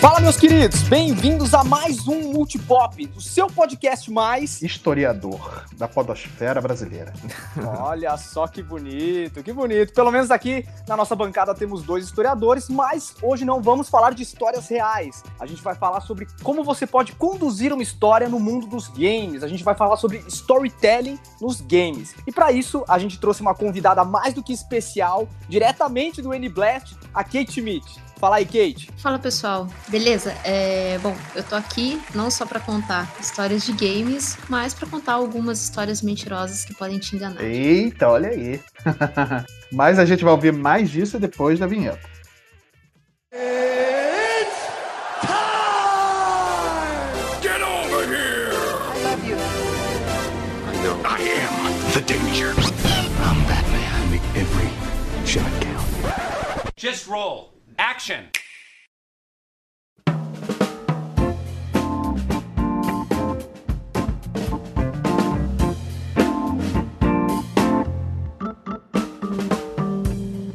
Fala, meus queridos, bem-vindos a mais um Multipop, o seu podcast mais historiador da podosfera brasileira. Olha só que bonito, que bonito. Pelo menos aqui na nossa bancada temos dois historiadores, mas hoje não vamos falar de histórias reais. A gente vai falar sobre como você pode conduzir uma história no mundo dos games. A gente vai falar sobre storytelling nos games. E para isso, a gente trouxe uma convidada mais do que especial, diretamente do N-Blast, a Kate Schmidt. Fala aí, Kate. Fala, pessoal. Beleza? É, bom, eu tô aqui não só para contar histórias de games, mas para contar algumas histórias mentirosas que podem te enganar. Eita, olha aí. mas a gente vai ouvir mais disso depois da vinheta. It's time! Get over here! I love you. I know. I am the danger. I'm Batman. Make every shot count. Just roll. Action!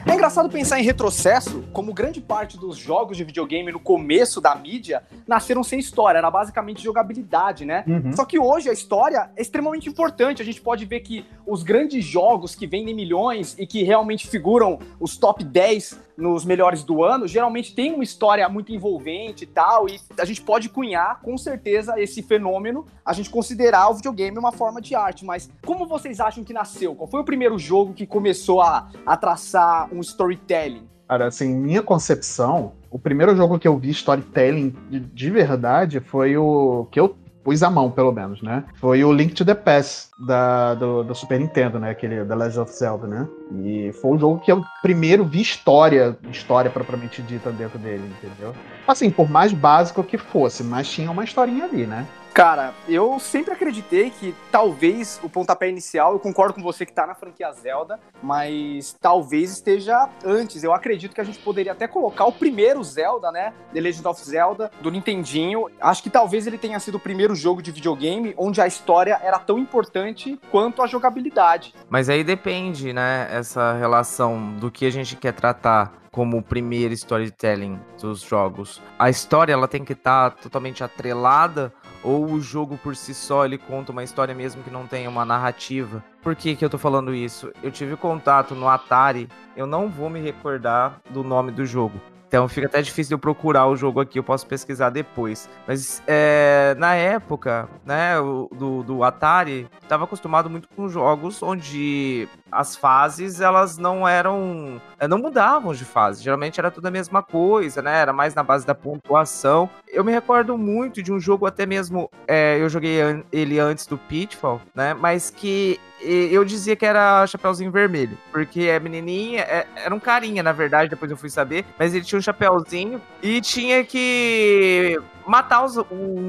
É engraçado pensar em retrocesso, como grande parte dos jogos de videogame no começo da mídia nasceram sem história, era basicamente jogabilidade, né? Uhum. Só que hoje a história é extremamente importante. A gente pode ver que os grandes jogos que vendem milhões e que realmente figuram os top 10 nos melhores do ano, geralmente tem uma história muito envolvente e tal, e a gente pode cunhar, com certeza, esse fenômeno, a gente considerar o videogame uma forma de arte. Mas como vocês acham que nasceu? Qual foi o primeiro jogo que começou a, a traçar um storytelling? Cara, assim, minha concepção, o primeiro jogo que eu vi storytelling de, de verdade foi o que eu pus a mão, pelo menos, né? Foi o Link to the Past da, do, do, Super Nintendo, né? Aquele The Legend of Zelda, né? E foi um jogo que eu primeiro vi história, história propriamente dita dentro dele, entendeu? Assim, por mais básico que fosse, mas tinha uma historinha ali, né? Cara, eu sempre acreditei que talvez o pontapé inicial, eu concordo com você que tá na franquia Zelda, mas talvez esteja antes. Eu acredito que a gente poderia até colocar o primeiro Zelda, né? The Legend of Zelda, do Nintendinho. Acho que talvez ele tenha sido o primeiro jogo de videogame onde a história era tão importante quanto a jogabilidade. Mas aí depende, né? Essa relação do que a gente quer tratar como o primeiro storytelling dos jogos. A história ela tem que estar tá totalmente atrelada ou o jogo por si só ele conta uma história mesmo que não tenha uma narrativa. Por que, que eu tô falando isso? Eu tive contato no Atari, eu não vou me recordar do nome do jogo. Então fica até difícil eu procurar o jogo aqui, eu posso pesquisar depois. Mas é, na época, né, do, do Atari, estava acostumado muito com jogos onde as fases elas não eram. Eh, não mudavam de fase. Geralmente era tudo a mesma coisa, né? Era mais na base da pontuação. Eu me recordo muito de um jogo, até mesmo. É, eu joguei ele antes do Pitfall, né? Mas que eu dizia que era Chapeuzinho Vermelho, porque a menininha é, era um carinha, na verdade, depois eu fui saber, mas ele tinha um chapeuzinho e tinha que matar os,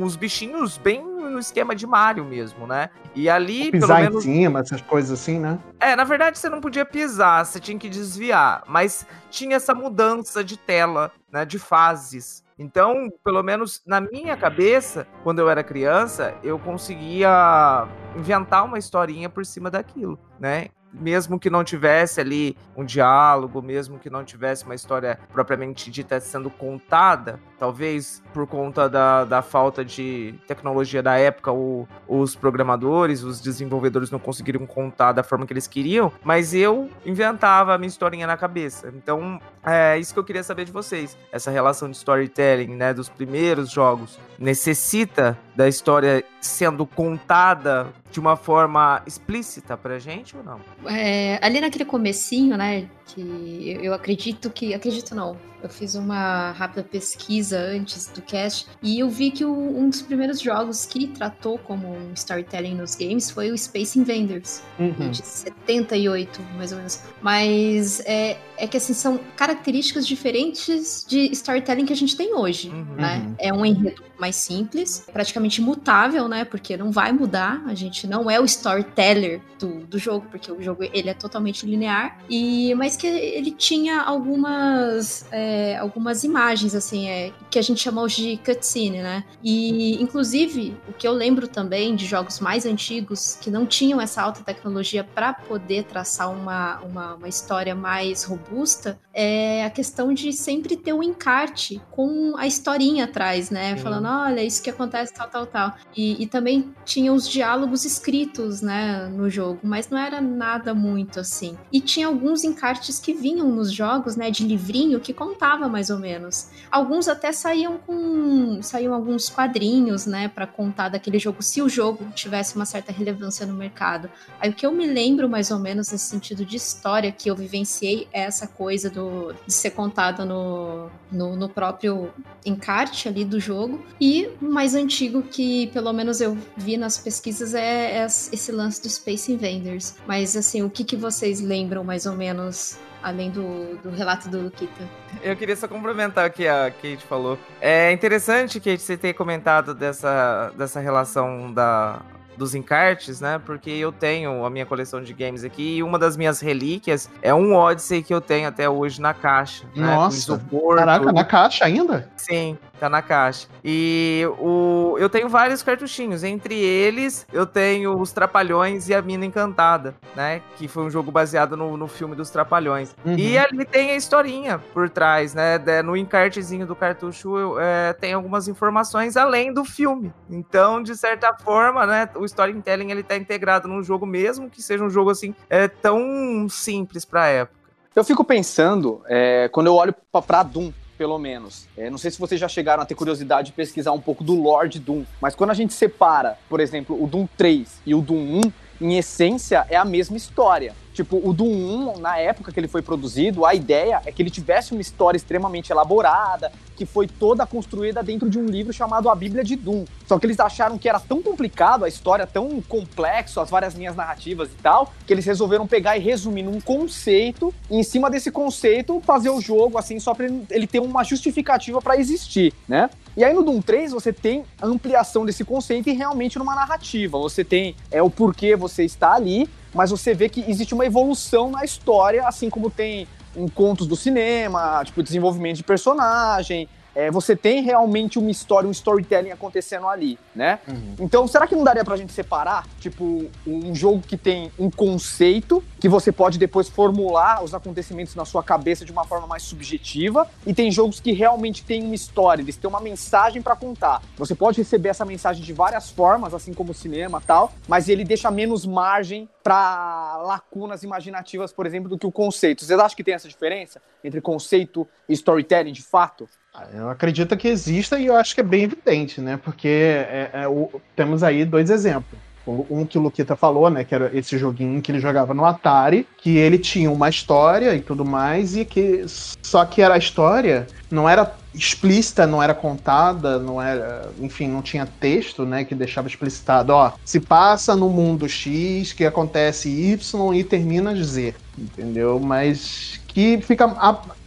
os bichinhos bem no esquema de Mario mesmo, né? E ali, pisar pelo menos... em cima, essas coisas assim, né? É, na verdade você não podia pisar, você tinha que desviar, mas tinha essa mudança de tela, né, de fases. Então, pelo menos na minha cabeça, quando eu era criança, eu conseguia inventar uma historinha por cima daquilo, né? Mesmo que não tivesse ali um diálogo, mesmo que não tivesse uma história propriamente dita sendo contada, talvez por conta da, da falta de tecnologia da época, o, os programadores, os desenvolvedores não conseguiram contar da forma que eles queriam, mas eu inventava a minha historinha na cabeça. Então, é isso que eu queria saber de vocês. Essa relação de storytelling, né, dos primeiros jogos, necessita da história sendo contada de uma forma explícita pra gente ou não? É, ali naquele comecinho, né, que eu acredito que, acredito não, eu fiz uma rápida pesquisa antes do cast e eu vi que o, um dos primeiros jogos que tratou como um storytelling nos games foi o Space Invaders, uhum. de 78, mais ou menos. Mas é, é que assim, são características diferentes de storytelling que a gente tem hoje, uhum. né? Uhum. É um enredo mais simples, praticamente imutável, né? Porque não vai mudar, a gente não é o storyteller do, do jogo, porque o jogo ele é totalmente linear, e mas que ele tinha algumas... É, algumas imagens, assim, é, que a gente chama hoje de cutscene, né? E, inclusive, o que eu lembro também de jogos mais antigos que não tinham essa alta tecnologia para poder traçar uma, uma, uma, história mais robusta é a questão de sempre ter um encarte com a historinha atrás, né? Sim. Falando, olha, isso que acontece, tal, tal, tal. E, e também tinha os diálogos escritos, né, no jogo, mas não era nada muito assim. E tinha alguns encartes que vinham nos jogos, né, de livrinho que contava mais ou menos. Alguns até saíam com saíam alguns quadrinhos, né, para contar daquele jogo se o jogo tivesse uma certa relevância no mercado. Aí o que eu me lembro mais ou menos nesse sentido de história que eu vivenciei é essa coisa do de ser contada no, no, no próprio encarte ali do jogo. E o mais antigo que pelo menos eu vi nas pesquisas é, é esse lance do Space Invaders. Mas assim, o que, que vocês lembram mais ou menos além do, do relato do Luquita. Eu queria só complementar o que a Kate falou. É interessante, Kate, você ter comentado dessa, dessa relação da, dos encartes, né? Porque eu tenho a minha coleção de games aqui e uma das minhas relíquias é um Odyssey que eu tenho até hoje na caixa. Né? Nossa, né? caraca, na caixa ainda? Sim, tá na caixa. E o, eu tenho vários cartuchinhos. Entre eles, eu tenho os Trapalhões e a Mina Encantada, né? Que foi um jogo baseado no, no filme dos Trapalhões. Uhum. E ali tem a historinha por trás, né? No encartezinho do cartucho eu, é, tem algumas informações além do filme. Então, de certa forma, né? O storytelling ele tá integrado num jogo mesmo que seja um jogo assim é tão simples pra época. Eu fico pensando, é, quando eu olho pra Doom, pelo menos. É, não sei se vocês já chegaram a ter curiosidade de pesquisar um pouco do Lord Doom, mas quando a gente separa, por exemplo, o Doom 3 e o Doom 1, em essência é a mesma história. Tipo, o Doom 1, na época que ele foi produzido, a ideia é que ele tivesse uma história extremamente elaborada, que foi toda construída dentro de um livro chamado A Bíblia de Doom. Só que eles acharam que era tão complicado, a história tão complexo, as várias linhas narrativas e tal, que eles resolveram pegar e resumir num conceito, e em cima desse conceito fazer o jogo assim só para ele ter uma justificativa para existir, né? E aí no Doom 3 você tem ampliação desse conceito e realmente numa narrativa. Você tem é o porquê você está ali, mas você vê que existe uma evolução na história, assim como tem em contos do cinema, tipo, desenvolvimento de personagem, é, você tem realmente uma história, um storytelling acontecendo ali, né? Uhum. Então, será que não daria pra gente separar, tipo, um jogo que tem um conceito, que você pode depois formular os acontecimentos na sua cabeça de uma forma mais subjetiva, e tem jogos que realmente têm uma história, eles têm uma mensagem para contar. Você pode receber essa mensagem de várias formas, assim como o cinema tal, mas ele deixa menos margem para lacunas imaginativas, por exemplo, do que o conceito. Vocês acham que tem essa diferença entre conceito e storytelling de fato? Eu acredito que exista e eu acho que é bem evidente, né? Porque é, é, o, temos aí dois exemplos. Um que o Luquita falou, né? Que era esse joguinho que ele jogava no Atari, que ele tinha uma história e tudo mais, e que. Só que era a história, não era explícita, não era contada, não era. Enfim, não tinha texto, né? Que deixava explicitado, ó, se passa no mundo X, que acontece Y e termina Z. Entendeu? Mas que fica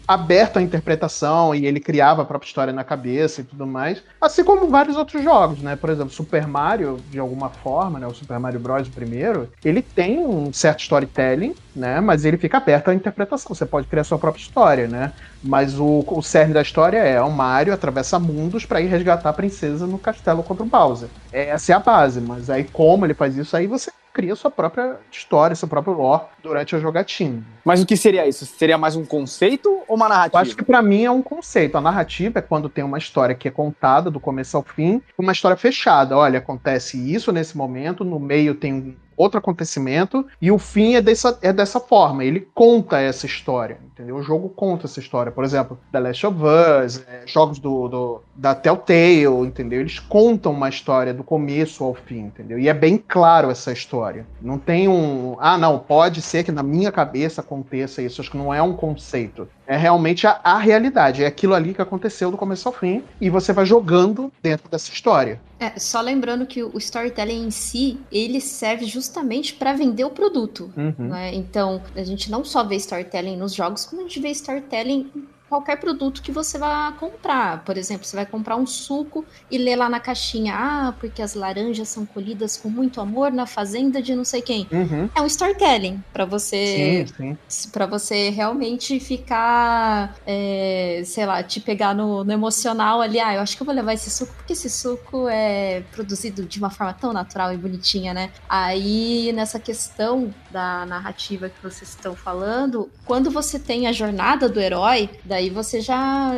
aberto à interpretação e ele criava a própria história na cabeça e tudo mais. Assim como vários outros jogos, né? Por exemplo, Super Mario, de alguma forma, né? O Super Mario Bros. primeiro, ele tem um certo storytelling, né? Mas ele fica aberto à interpretação. Você pode criar sua própria história, né? Mas o, o cerne da história é o Mario atravessa mundos para ir resgatar a princesa no castelo contra o Bowser. Essa é a base, mas aí como ele faz isso, aí você cria sua própria história, seu próprio lore durante a jogatina. Mas o que seria isso? Seria mais um conceito ou uma narrativa? Eu acho que para mim é um conceito. A narrativa é quando tem uma história que é contada do começo ao fim, uma história fechada. Olha, acontece isso nesse momento, no meio tem outro acontecimento, e o fim é dessa, é dessa forma. Ele conta essa história, entendeu? O jogo conta essa história. Por exemplo, The Last of Us, é, jogos do, do, da Telltale, entendeu? Eles contam uma história do começo ao fim, entendeu? E é bem claro essa história. Não tem um. Ah, não, pode ser que na minha cabeça aconteça isso. Acho que não é um conceito. É realmente a, a realidade. É aquilo ali que aconteceu do começo ao fim. E você vai jogando dentro dessa história. É, só lembrando que o storytelling em si, ele serve justamente para vender o produto. Uhum. Né? Então, a gente não só vê storytelling nos jogos, como a gente vê storytelling qualquer produto que você vai comprar. Por exemplo, você vai comprar um suco e ler lá na caixinha, ah, porque as laranjas são colhidas com muito amor na fazenda de não sei quem. Uhum. É um storytelling para você, para você realmente ficar, é, sei lá, te pegar no, no, emocional ali. Ah, eu acho que eu vou levar esse suco porque esse suco é produzido de uma forma tão natural e bonitinha, né? Aí nessa questão da narrativa que vocês estão falando, quando você tem a jornada do herói, daí você já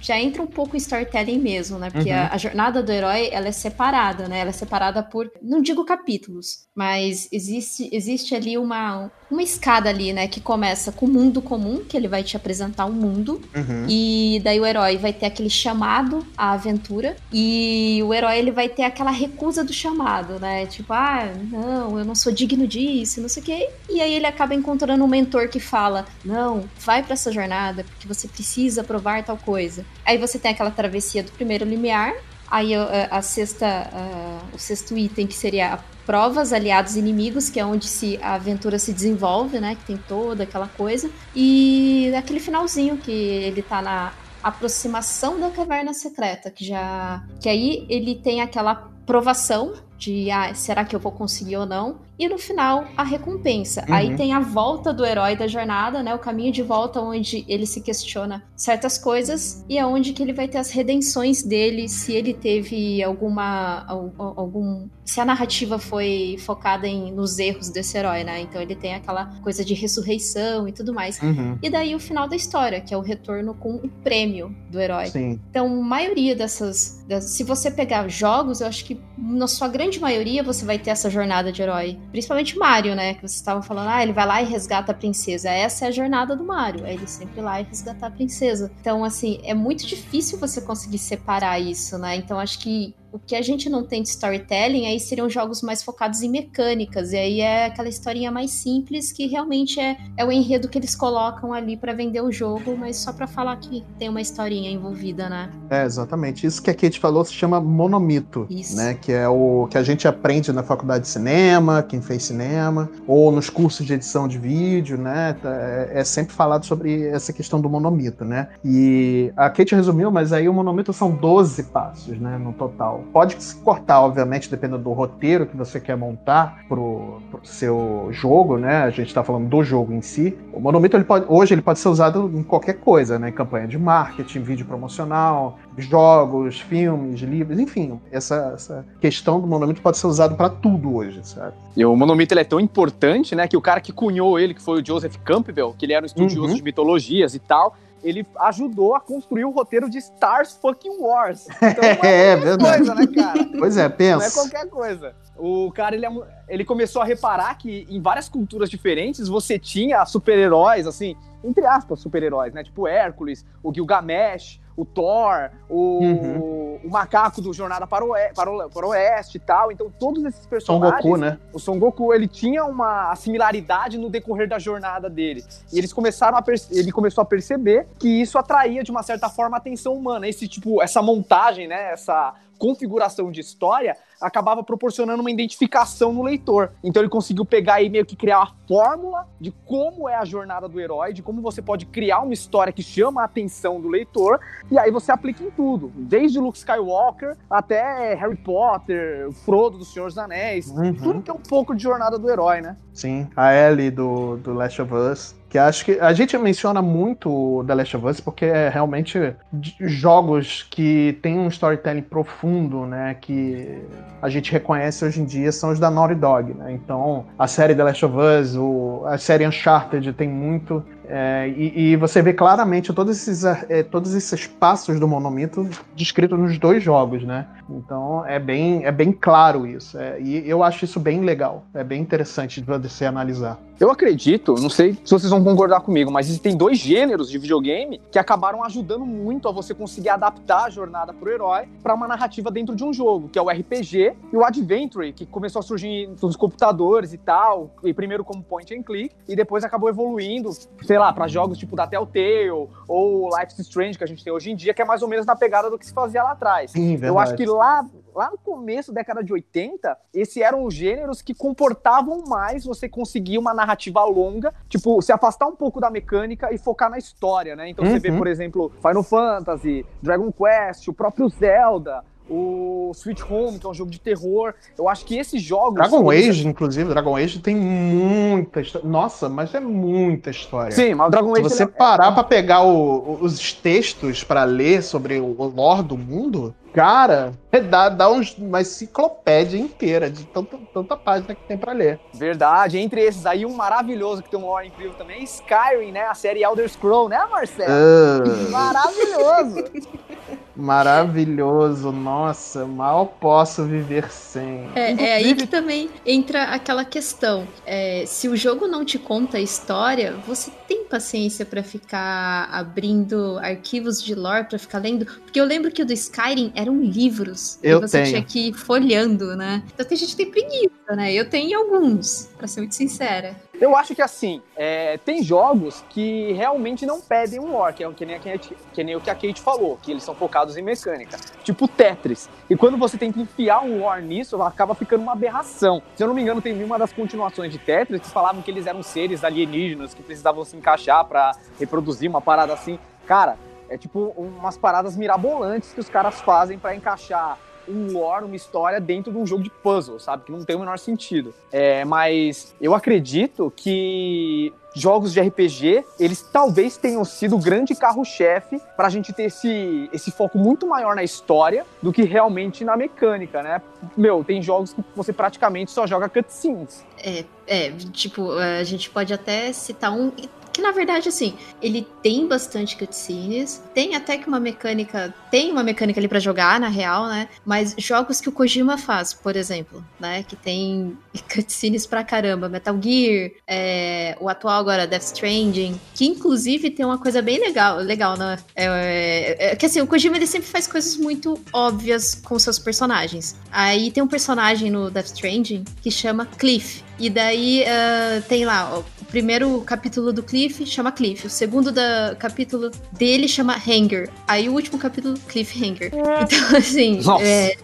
já entra um pouco em storytelling mesmo, né? Porque uhum. a, a, jornada do herói, ela é separada, né? Ela é separada por, não digo capítulos, mas existe, existe ali uma, uma escada ali, né? Que começa com o mundo comum, que ele vai te apresentar um mundo, uhum. e daí o herói vai ter aquele chamado à aventura, e o herói, ele vai ter aquela recusa do chamado, né? Tipo, ah, não, eu não sou digno disso, não sei o quê. E aí ele acaba encontrando um mentor que fala, não, vai para essa jornada, porque você precisa provar tal coisa. Aí você tem aquela travessia do primeiro limiar, aí a, a sexta, a, o sexto item que seria provas, aliados inimigos, que é onde se, a aventura se desenvolve, né? Que tem toda aquela coisa. E aquele finalzinho que ele tá na aproximação da caverna secreta, que já. Que aí ele tem aquela provação de ah, será que eu vou conseguir ou não? E no final, a recompensa. Uhum. Aí tem a volta do herói da jornada, né? O caminho de volta onde ele se questiona certas coisas e é onde que ele vai ter as redenções dele, se ele teve alguma algum se a narrativa foi focada em, nos erros desse herói, né? Então ele tem aquela coisa de ressurreição e tudo mais. Uhum. E daí o final da história, que é o retorno com o prêmio do herói. Sim. Então, maioria dessas, dessas, se você pegar jogos, eu acho que na sua grande maioria você vai ter essa jornada de herói. Principalmente Mario, né? Que você estava falando, ah, ele vai lá e resgata a princesa. Essa é a jornada do Mario. É ele sempre lá e resgatar a princesa. Então, assim, é muito difícil você conseguir separar isso, né? Então, acho que o que a gente não tem de storytelling aí seriam jogos mais focados em mecânicas. E aí é aquela historinha mais simples que realmente é, é o enredo que eles colocam ali para vender o jogo, mas só para falar que tem uma historinha envolvida, né? É, exatamente. Isso que a Kate falou se chama monomito, Isso. né? Que é o que a gente aprende na faculdade de cinema, quem fez cinema, ou nos cursos de edição de vídeo, né? É, é sempre falado sobre essa questão do monomito, né? E a Kate resumiu, mas aí o monomito são 12 passos, né? No total. Pode se cortar, obviamente, dependendo do roteiro que você quer montar pro, pro seu jogo, né? A gente está falando do jogo em si. O monomito ele pode, hoje ele pode ser usado em qualquer coisa, né? Em campanha de marketing, vídeo promocional, jogos, filmes, livros, enfim. Essa, essa questão do monomito pode ser usado para tudo hoje, sabe? E o monomito ele é tão importante, né? Que o cara que cunhou ele, que foi o Joseph Campbell, que ele era um estudioso uhum. de mitologias e tal ele ajudou a construir o roteiro de Stars Fucking Wars. Então é, é verdade. coisa, né, cara? Pois é, pensa. Não é qualquer coisa. O cara, ele, é, ele começou a reparar que em várias culturas diferentes você tinha super-heróis, assim, entre aspas, super-heróis, né? Tipo Hércules, o Gilgamesh, o Thor, o, uhum. o macaco do Jornada para o, para, o, para o Oeste e tal. Então, todos esses personagens. Son Goku, né? O Son Goku, ele tinha uma similaridade no decorrer da jornada dele. E eles começaram a ele começou a perceber que isso atraía, de uma certa forma, a atenção humana. Esse tipo, essa montagem, né? Essa configuração de história acabava proporcionando uma identificação no leitor. Então ele conseguiu pegar e meio que criar a fórmula de como é a jornada do herói, de como você pode criar uma história que chama a atenção do leitor, e aí você aplica em tudo, desde Luke Skywalker até Harry Potter, Frodo do Senhor dos Anéis, uhum. tudo que é um pouco de jornada do herói, né? Sim, a Ellie do, do Last of Us, que acho que a gente menciona muito The Last of Us porque é realmente jogos que tem um storytelling profundo, né, que a gente reconhece hoje em dia são os da Naughty Dog, né? Então, a série The Last of Us, o, a série Uncharted tem muito é, e, e, você vê claramente todos esses, é, todos esses passos do monomito descritos nos dois jogos, né? Então é bem, é bem claro isso. É, e eu acho isso bem legal. É bem interessante de você analisar. Eu acredito, não sei se vocês vão concordar comigo, mas existem dois gêneros de videogame que acabaram ajudando muito a você conseguir adaptar a jornada pro herói para uma narrativa dentro de um jogo, que é o RPG e o Adventure, que começou a surgir nos computadores e tal, e primeiro como point and click, e depois acabou evoluindo, sei lá, para jogos tipo da Telltale ou Life is Strange que a gente tem hoje em dia, que é mais ou menos na pegada do que se fazia lá atrás. Sim, eu acho que lá lá no começo, década de 80, esses eram os gêneros que comportavam mais você conseguir uma narrativa longa, tipo, se afastar um pouco da mecânica e focar na história, né? Então uhum. você vê, uhum. por exemplo, Final Fantasy, Dragon Quest, o próprio Zelda, o Sweet Home, que é um jogo de terror. Eu acho que esses jogos. Dragon Age, inclusive, Dragon Age tem muita história. Nossa, mas é muita história. Sim, mas o Dragon Age. Se você é... parar é... pra pegar o, os textos para ler sobre o lore do mundo, Cara, é dá, dá uns, uma enciclopédia inteira de tanta, tanta página que tem para ler. Verdade. Entre esses aí, um maravilhoso que tem um lore incrível também, Skyrim, né? A série Elder Scroll, né, Marcelo? Uh... Maravilhoso. Maravilhoso, nossa, mal posso viver sem. É, é aí que também entra aquela questão. É, se o jogo não te conta a história, você tem paciência para ficar abrindo arquivos de lore, para ficar lendo? Porque eu lembro que o do Skyrim eram livros. Eu que você tenho. tinha que ir folhando, né? Então tem gente que tem preguiça, né? Eu tenho alguns, para ser muito sincera. Eu acho que assim, é, tem jogos que realmente não pedem um lore, que, é, que, nem a, que nem o que a Kate falou, que eles são focados em mecânica. Tipo Tetris. E quando você tenta enfiar um lore nisso, acaba ficando uma aberração. Se eu não me engano, tem uma das continuações de Tetris que falavam que eles eram seres alienígenas que precisavam se encaixar para reproduzir uma parada assim. Cara, é tipo umas paradas mirabolantes que os caras fazem para encaixar um lore, uma história dentro de um jogo de puzzle, sabe? Que não tem o menor sentido. É, mas eu acredito que jogos de RPG, eles talvez tenham sido o grande carro-chefe para a gente ter esse, esse foco muito maior na história do que realmente na mecânica, né? Meu, tem jogos que você praticamente só joga cutscenes. É, é, tipo, a gente pode até citar um que na verdade, assim, ele tem bastante cutscenes, tem até que uma mecânica, tem uma mecânica ali para jogar, na real, né? Mas jogos que o Kojima faz, por exemplo, né? Que tem cutscenes pra caramba, Metal Gear, é, o atual agora, Death Stranding, que inclusive tem uma coisa bem legal, legal, né? É, é, é, que assim, o Kojima ele sempre faz coisas muito óbvias com seus personagens. Aí tem um personagem no Death Stranding que chama Cliff. E daí uh, tem lá, o primeiro capítulo do Cliff chama Cliff, o segundo da, capítulo dele chama Hanger, aí o último capítulo, Cliffhanger. Então, assim, é,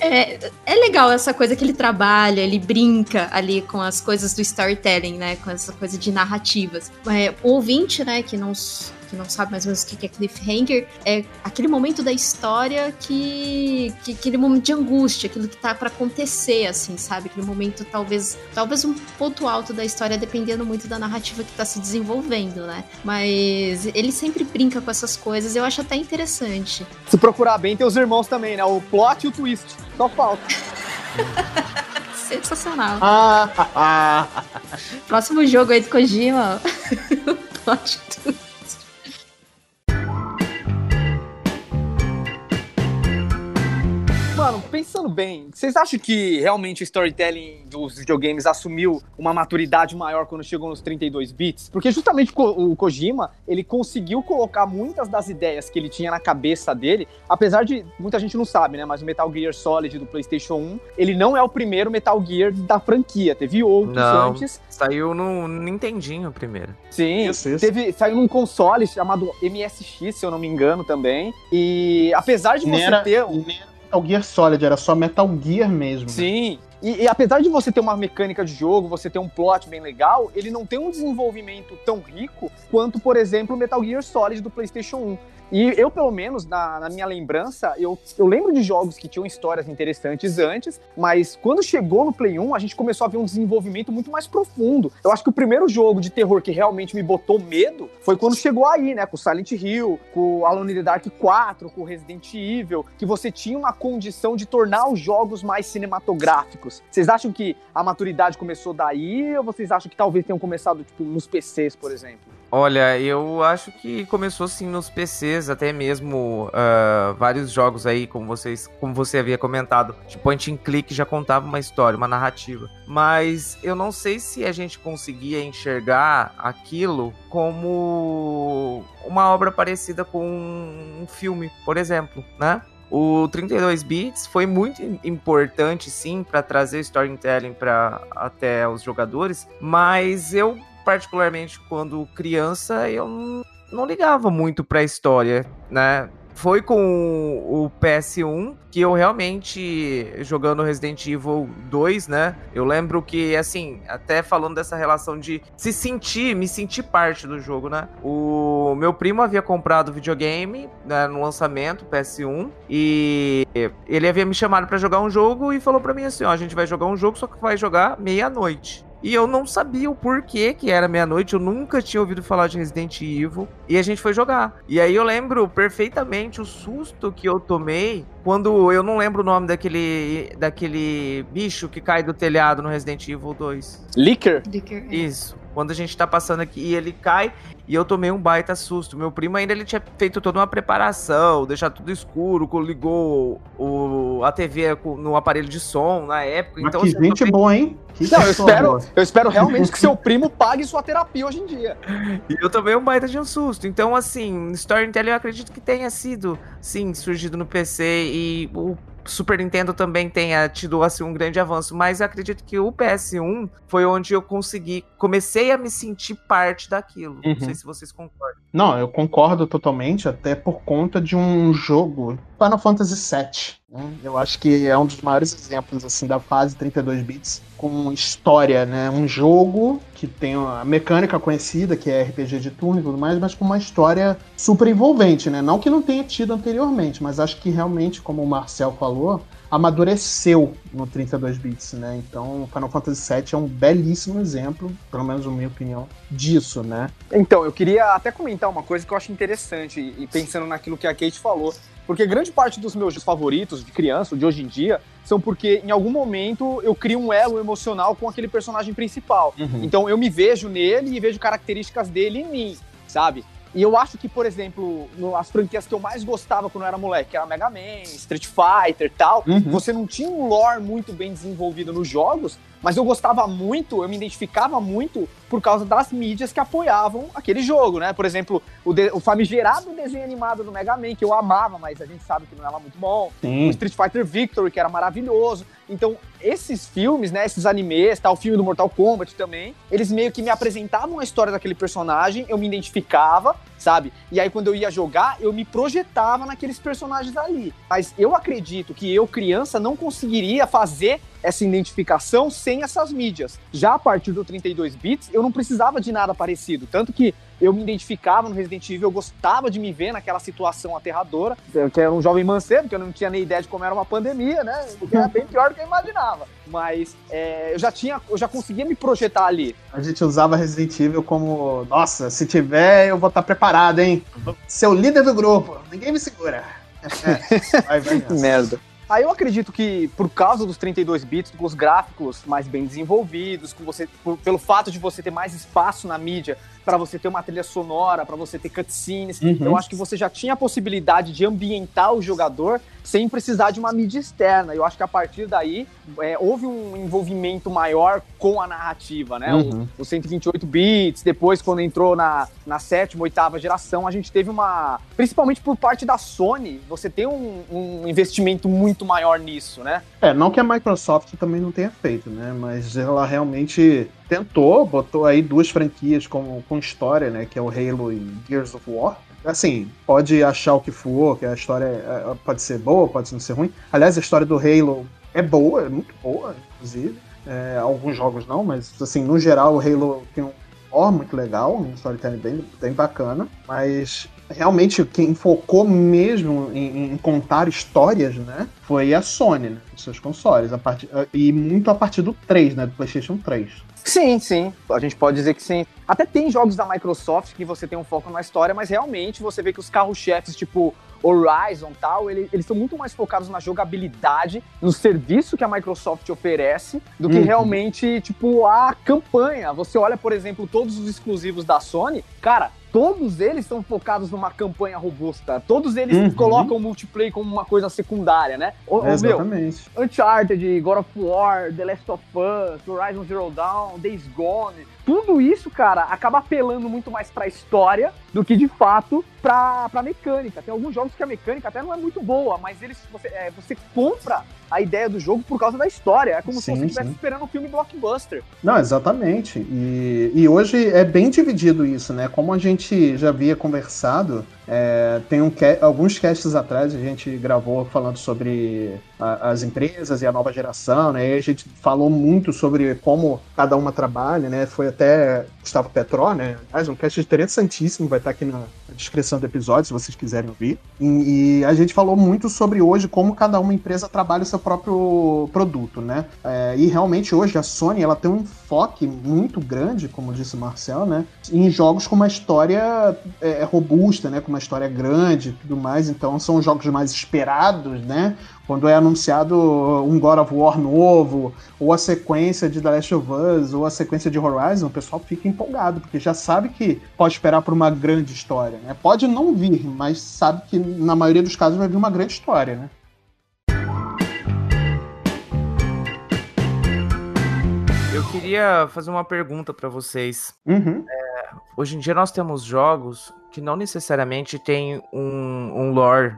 é, é, legal essa coisa que ele trabalha, ele brinca ali com as coisas do storytelling, né? Com essa coisa de narrativas. É, o ouvinte, né, que não que não sabe mais ou menos o que é cliffhanger, é aquele momento da história que, que aquele momento de angústia, aquilo que tá para acontecer, assim, sabe? Aquele momento talvez, talvez um ponto alto da história, dependendo muito da narrativa que tá se desenvolvendo, né? Mas ele sempre brinca com essas coisas, eu acho até interessante. Se procurar bem, tem os irmãos também, né? O plot e o twist. Só falta. Sensacional. Ah, Próximo jogo aí do Kojima. plot twist. Pensando bem, vocês acham que realmente o storytelling dos videogames assumiu uma maturidade maior quando chegou nos 32 bits? Porque justamente o Kojima, ele conseguiu colocar muitas das ideias que ele tinha na cabeça dele, apesar de muita gente não sabe, né, mas o Metal Gear Solid do PlayStation 1, ele não é o primeiro Metal Gear da franquia, teve outros não, antes. Saiu no Nintendinho primeiro. Sim, isso, isso. Teve, saiu num console chamado MSX, se eu não me engano também. E apesar de você era, ter Metal Gear Solid, era só Metal Gear mesmo. Sim. E, e, apesar de você ter uma mecânica de jogo, você ter um plot bem legal, ele não tem um desenvolvimento tão rico quanto, por exemplo, Metal Gear Solid do PlayStation 1. E eu, pelo menos, na, na, minha lembrança, eu, eu lembro de jogos que tinham histórias interessantes antes, mas quando chegou no Play 1, a gente começou a ver um desenvolvimento muito mais profundo. Eu acho que o primeiro jogo de terror que realmente me botou medo foi quando chegou aí, né? Com Silent Hill, com Alone in the Dark 4, com Resident Evil, que você tinha uma condição de tornar os jogos mais cinematográficos. Vocês acham que a maturidade começou daí ou vocês acham que talvez tenham começado, tipo, nos PCs, por exemplo? Olha, eu acho que começou sim nos PCs, até mesmo uh, vários jogos aí, como vocês, como você havia comentado, de point and click já contava uma história, uma narrativa. Mas eu não sei se a gente conseguia enxergar aquilo como uma obra parecida com um filme, por exemplo, né? O 32 bits foi muito importante sim para trazer storytelling para até os jogadores, mas eu particularmente quando criança, eu não ligava muito pra história, né? foi com o PS1 que eu realmente, jogando Resident Evil 2, né? Eu lembro que, assim, até falando dessa relação de se sentir, me sentir parte do jogo, né? O meu primo havia comprado videogame né, no lançamento, PS1, e ele havia me chamado para jogar um jogo e falou para mim assim: ó, a gente vai jogar um jogo, só que vai jogar meia-noite. E eu não sabia o porquê que era meia-noite, eu nunca tinha ouvido falar de Resident Evil. E a gente foi jogar. E aí eu lembro perfeitamente o susto que eu tomei quando eu não lembro o nome daquele daquele bicho que cai do telhado no Resident Evil 2. Licker? Licker. É. Isso. Quando a gente tá passando aqui e ele cai e eu tomei um baita susto. Meu primo ainda ele tinha feito toda uma preparação, deixar tudo escuro, ligou o, a TV no aparelho de som na época. Mas então, que assim, gente tomei... boa, hein? Que Não, eu espero, eu espero realmente que seu primo pague sua terapia hoje em dia. E eu tomei um baita de um susto. Então, assim, Storytelling eu acredito que tenha sido, sim, surgido no PC e o Super Nintendo também tenha tido assim um grande avanço, mas eu acredito que o PS1 foi onde eu consegui, comecei a me sentir parte daquilo. Uhum. Não sei se vocês concordam. Não, eu concordo totalmente, até por conta de um jogo, Final Fantasy VII. Né? Eu acho que é um dos maiores exemplos assim da fase 32 bits com história, né? Um jogo que tem a mecânica conhecida, que é RPG de turno e tudo mais, mas com uma história super envolvente, né? Não que não tenha tido anteriormente, mas acho que realmente, como o Marcel falou, amadureceu no 32 bits, né? Então, Final Fantasy VII é um belíssimo exemplo, pelo menos na minha opinião, disso, né? Então, eu queria até comentar uma coisa que eu acho interessante e pensando naquilo que a Kate falou, porque grande parte dos meus favoritos de criança, de hoje em dia, são porque em algum momento eu crio um elo emocional com aquele personagem principal. Uhum. Então eu me vejo nele e vejo características dele em mim, sabe? E eu acho que, por exemplo, no, as franquias que eu mais gostava quando eu era moleque, que era Mega Man, Street Fighter e tal, uhum. você não tinha um lore muito bem desenvolvido nos jogos, mas eu gostava muito, eu me identificava muito por causa das mídias que apoiavam aquele jogo, né? Por exemplo, o, de, o famigerado desenho animado do Mega Man, que eu amava, mas a gente sabe que não era muito bom. Sim. O Street Fighter Victory, que era maravilhoso. Então, esses filmes, né, esses animes, tal, o filme do Mortal Kombat também, eles meio que me apresentavam a história daquele personagem, eu me identificava, sabe? E aí quando eu ia jogar, eu me projetava naqueles personagens ali. Mas eu acredito que eu, criança, não conseguiria fazer essa identificação sem essas mídias. Já a partir do 32 bits, eu não precisava de nada parecido, tanto que eu me identificava no Resident Evil, eu gostava de me ver naquela situação aterradora. Que era um jovem mancebo, que eu não tinha nem ideia de como era uma pandemia, né? Porque era bem pior do que eu imaginava. Mas é, eu já tinha, eu já conseguia me projetar ali. A gente usava Resident Evil como, nossa, se tiver, eu vou estar preparado, hein? Ser o líder do grupo, ninguém me segura. É, vai, vai Merda. Aí eu acredito que, por causa dos 32 bits, com os gráficos mais bem desenvolvidos, com você, por, pelo fato de você ter mais espaço na mídia para você ter uma trilha sonora, para você ter cutscenes. Uhum. Eu acho que você já tinha a possibilidade de ambientar o jogador sem precisar de uma mídia externa. Eu acho que a partir daí é, houve um envolvimento maior com a narrativa, né? Uhum. O, o 128 bits, depois quando entrou na, na sétima, oitava geração, a gente teve uma. Principalmente por parte da Sony, você tem um, um investimento muito maior nisso, né? É, não que a Microsoft também não tenha feito, né? Mas ela realmente tentou, botou aí duas franquias com, com história, né? Que é o Halo e Gears of War. Assim, pode achar o que for, que a história é, é, pode ser boa, pode não ser ruim. Aliás, a história do Halo é boa, é muito boa, inclusive. É, alguns jogos não, mas assim, no geral o Halo tem um lore muito legal, um storytelling bem, bem bacana, mas realmente quem focou mesmo em, em, contar histórias, né, foi a Sony, né, seus consoles, a part... e muito a partir do 3, né, do PlayStation 3. Sim, sim. A gente pode dizer que sim. Até tem jogos da Microsoft que você tem um foco na história, mas realmente você vê que os carros-chefes, tipo Horizon tal, ele, eles são muito mais focados na jogabilidade, no serviço que a Microsoft oferece, do que uhum. realmente, tipo, a campanha. Você olha, por exemplo, todos os exclusivos da Sony, cara, todos eles são focados numa campanha robusta. Todos eles uhum. colocam o multiplayer como uma coisa secundária, né? O, é, exatamente. Meu, Uncharted, God of War, The Last of Us, Horizon Zero Dawn, Days Gone, tudo isso, cara, acaba apelando muito mais pra história do que de fato pra, pra mecânica. Tem alguns jogos que a mecânica até não é muito boa, mas eles você, é, você compra a ideia do jogo por causa da história. É como sim, se você estivesse esperando um filme blockbuster. Não, exatamente. E, e hoje é bem dividido isso, né? Como a gente já havia conversado É, tem um, alguns casts atrás a gente gravou falando sobre a, as empresas e a nova geração, né? E a gente falou muito sobre como cada uma trabalha, né? Foi até Gustavo Petró, né? Aliás, um cast interessantíssimo, vai estar aqui na descrição do episódio, se vocês quiserem ouvir. E, e a gente falou muito sobre hoje como cada uma empresa trabalha o seu próprio produto, né? É, e realmente hoje a Sony ela tem um enfoque muito grande, como disse o Marcel, né? Em jogos com uma história é, robusta, né? Com uma história grande e tudo mais. Então são jogos mais esperados, né? Quando é anunciado um God of War novo, ou a sequência de The Last of Us, ou a sequência de Horizon, o pessoal fica empolgado, porque já sabe que pode esperar por uma grande história. Né? Pode não vir, mas sabe que na maioria dos casos vai vir uma grande história. Né? Eu queria fazer uma pergunta para vocês. Uhum. É, hoje em dia nós temos jogos que não necessariamente tem um, um lore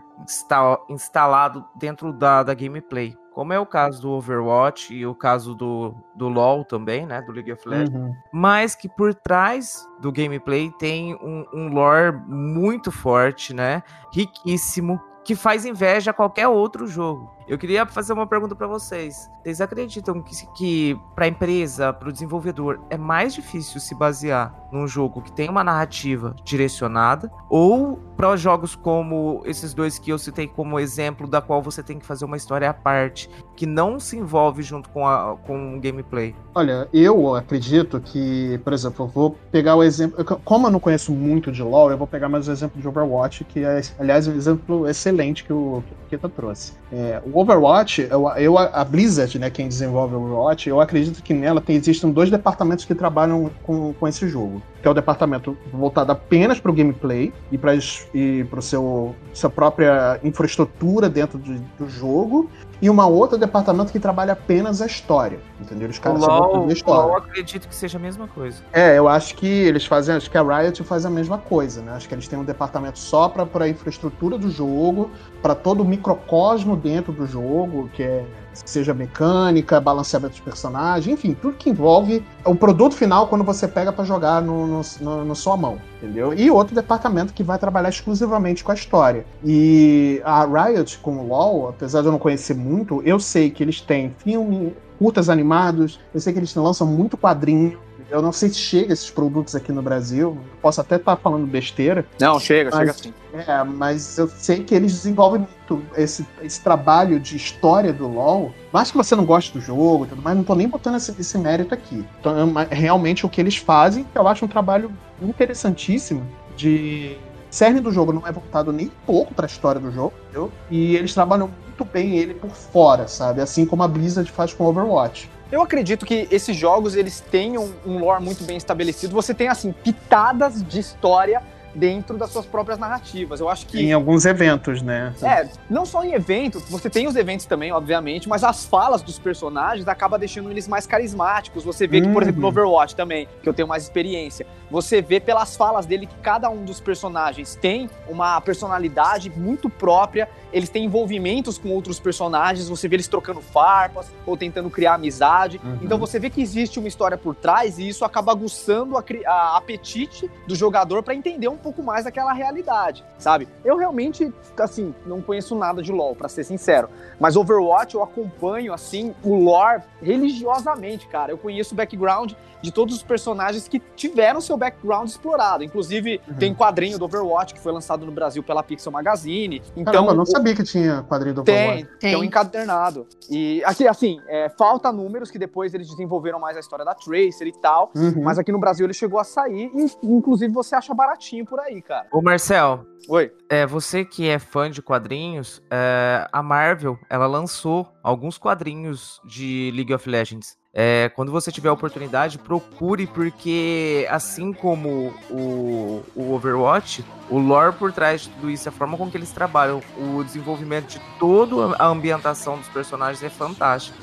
instalado dentro da, da gameplay. Como é o caso do Overwatch e o caso do, do LoL também, né? Do League of Legends. Uhum. Mas que por trás do gameplay tem um, um lore muito forte, né? Riquíssimo, que faz inveja a qualquer outro jogo. Eu queria fazer uma pergunta para vocês. Vocês acreditam que, que para a empresa, para o desenvolvedor, é mais difícil se basear num jogo que tem uma narrativa direcionada ou para jogos como esses dois que eu citei como exemplo, da qual você tem que fazer uma história à parte, que não se envolve junto com, a, com o gameplay? Olha, eu acredito que, por exemplo, eu vou pegar o exemplo. Como eu não conheço muito de LoL, eu vou pegar mais o exemplo de Overwatch, que é, aliás, um exemplo excelente que o Keta trouxe. É, Overwatch, eu, eu, a Blizzard, né, quem desenvolve o Overwatch, eu acredito que nela tem, existem dois departamentos que trabalham com, com esse jogo. Que é o departamento voltado apenas para o gameplay e para e o seu sua própria infraestrutura dentro de, do jogo, e uma outra departamento que trabalha apenas a história. Entendeu? Os caras LOL, história. eu acredito que seja a mesma coisa. É, eu acho que eles fazem, acho que a Riot faz a mesma coisa, né? Acho que eles têm um departamento só para a infraestrutura do jogo, para todo o microcosmo dentro do jogo, que é seja mecânica, balanceamento de personagem, enfim, tudo que envolve o produto final quando você pega para jogar no, no, no, no, sua mão, entendeu? E outro departamento que vai trabalhar exclusivamente com a história. E a Riot com o LoL, apesar de eu não conhecer muito, eu sei que eles têm filme, curtas animados, eu sei que eles lançam muito quadrinho, eu não sei se chega esses produtos aqui no Brasil. Posso até estar tá falando besteira. Não, chega, mas, chega sim. É, mas eu sei que eles desenvolvem muito esse, esse trabalho de história do LoL. Mais que você não goste do jogo, tudo mais, não tô nem botando esse, esse mérito aqui. Então, é realmente o que eles fazem, eu acho um trabalho interessantíssimo de cerne do jogo não é voltado nem pouco para a história do jogo, entendeu? E eles trabalham muito bem ele por fora, sabe? Assim como a Blizzard faz com Overwatch. Eu acredito que esses jogos eles tenham um lore muito bem estabelecido. Você tem assim pitadas de história dentro das suas próprias narrativas. Eu acho que. Em alguns eventos, né? É, não só em eventos, você tem os eventos também, obviamente, mas as falas dos personagens acaba deixando eles mais carismáticos. Você vê que, por exemplo, no uhum. Overwatch também, que eu tenho mais experiência, você vê pelas falas dele que cada um dos personagens tem uma personalidade muito própria, eles têm envolvimentos com outros personagens, você vê eles trocando farpas ou tentando criar amizade. Uhum. Então você vê que existe uma história por trás e isso acaba aguçando a, a apetite do jogador para entender um pouco mais daquela realidade, sabe? Eu realmente, assim, não conheço nada de LoL, para ser sincero. Mas Overwatch eu acompanho, assim, o lore religiosamente, cara. Eu conheço o background de todos os personagens que tiveram seu background explorado. Inclusive, uhum. tem quadrinho do Overwatch que foi lançado no Brasil pela Pixel Magazine. Então, Caramba, não sabia que tinha quadrinho do Overwatch. Tem, tem um encadernado. E aqui, assim, é, falta números que depois eles desenvolveram mais a história da Tracer e tal. Uhum. Mas aqui no Brasil ele chegou a sair e, inclusive, você acha baratinho por aí, cara. Ô, Marcel. Oi. É, você que é fã de quadrinhos, é, a Marvel, ela lançou alguns quadrinhos de League of Legends. É, quando você tiver a oportunidade, procure, porque assim como o, o Overwatch, o lore por trás de tudo isso, a forma com que eles trabalham, o desenvolvimento de toda a ambientação dos personagens é fantástico.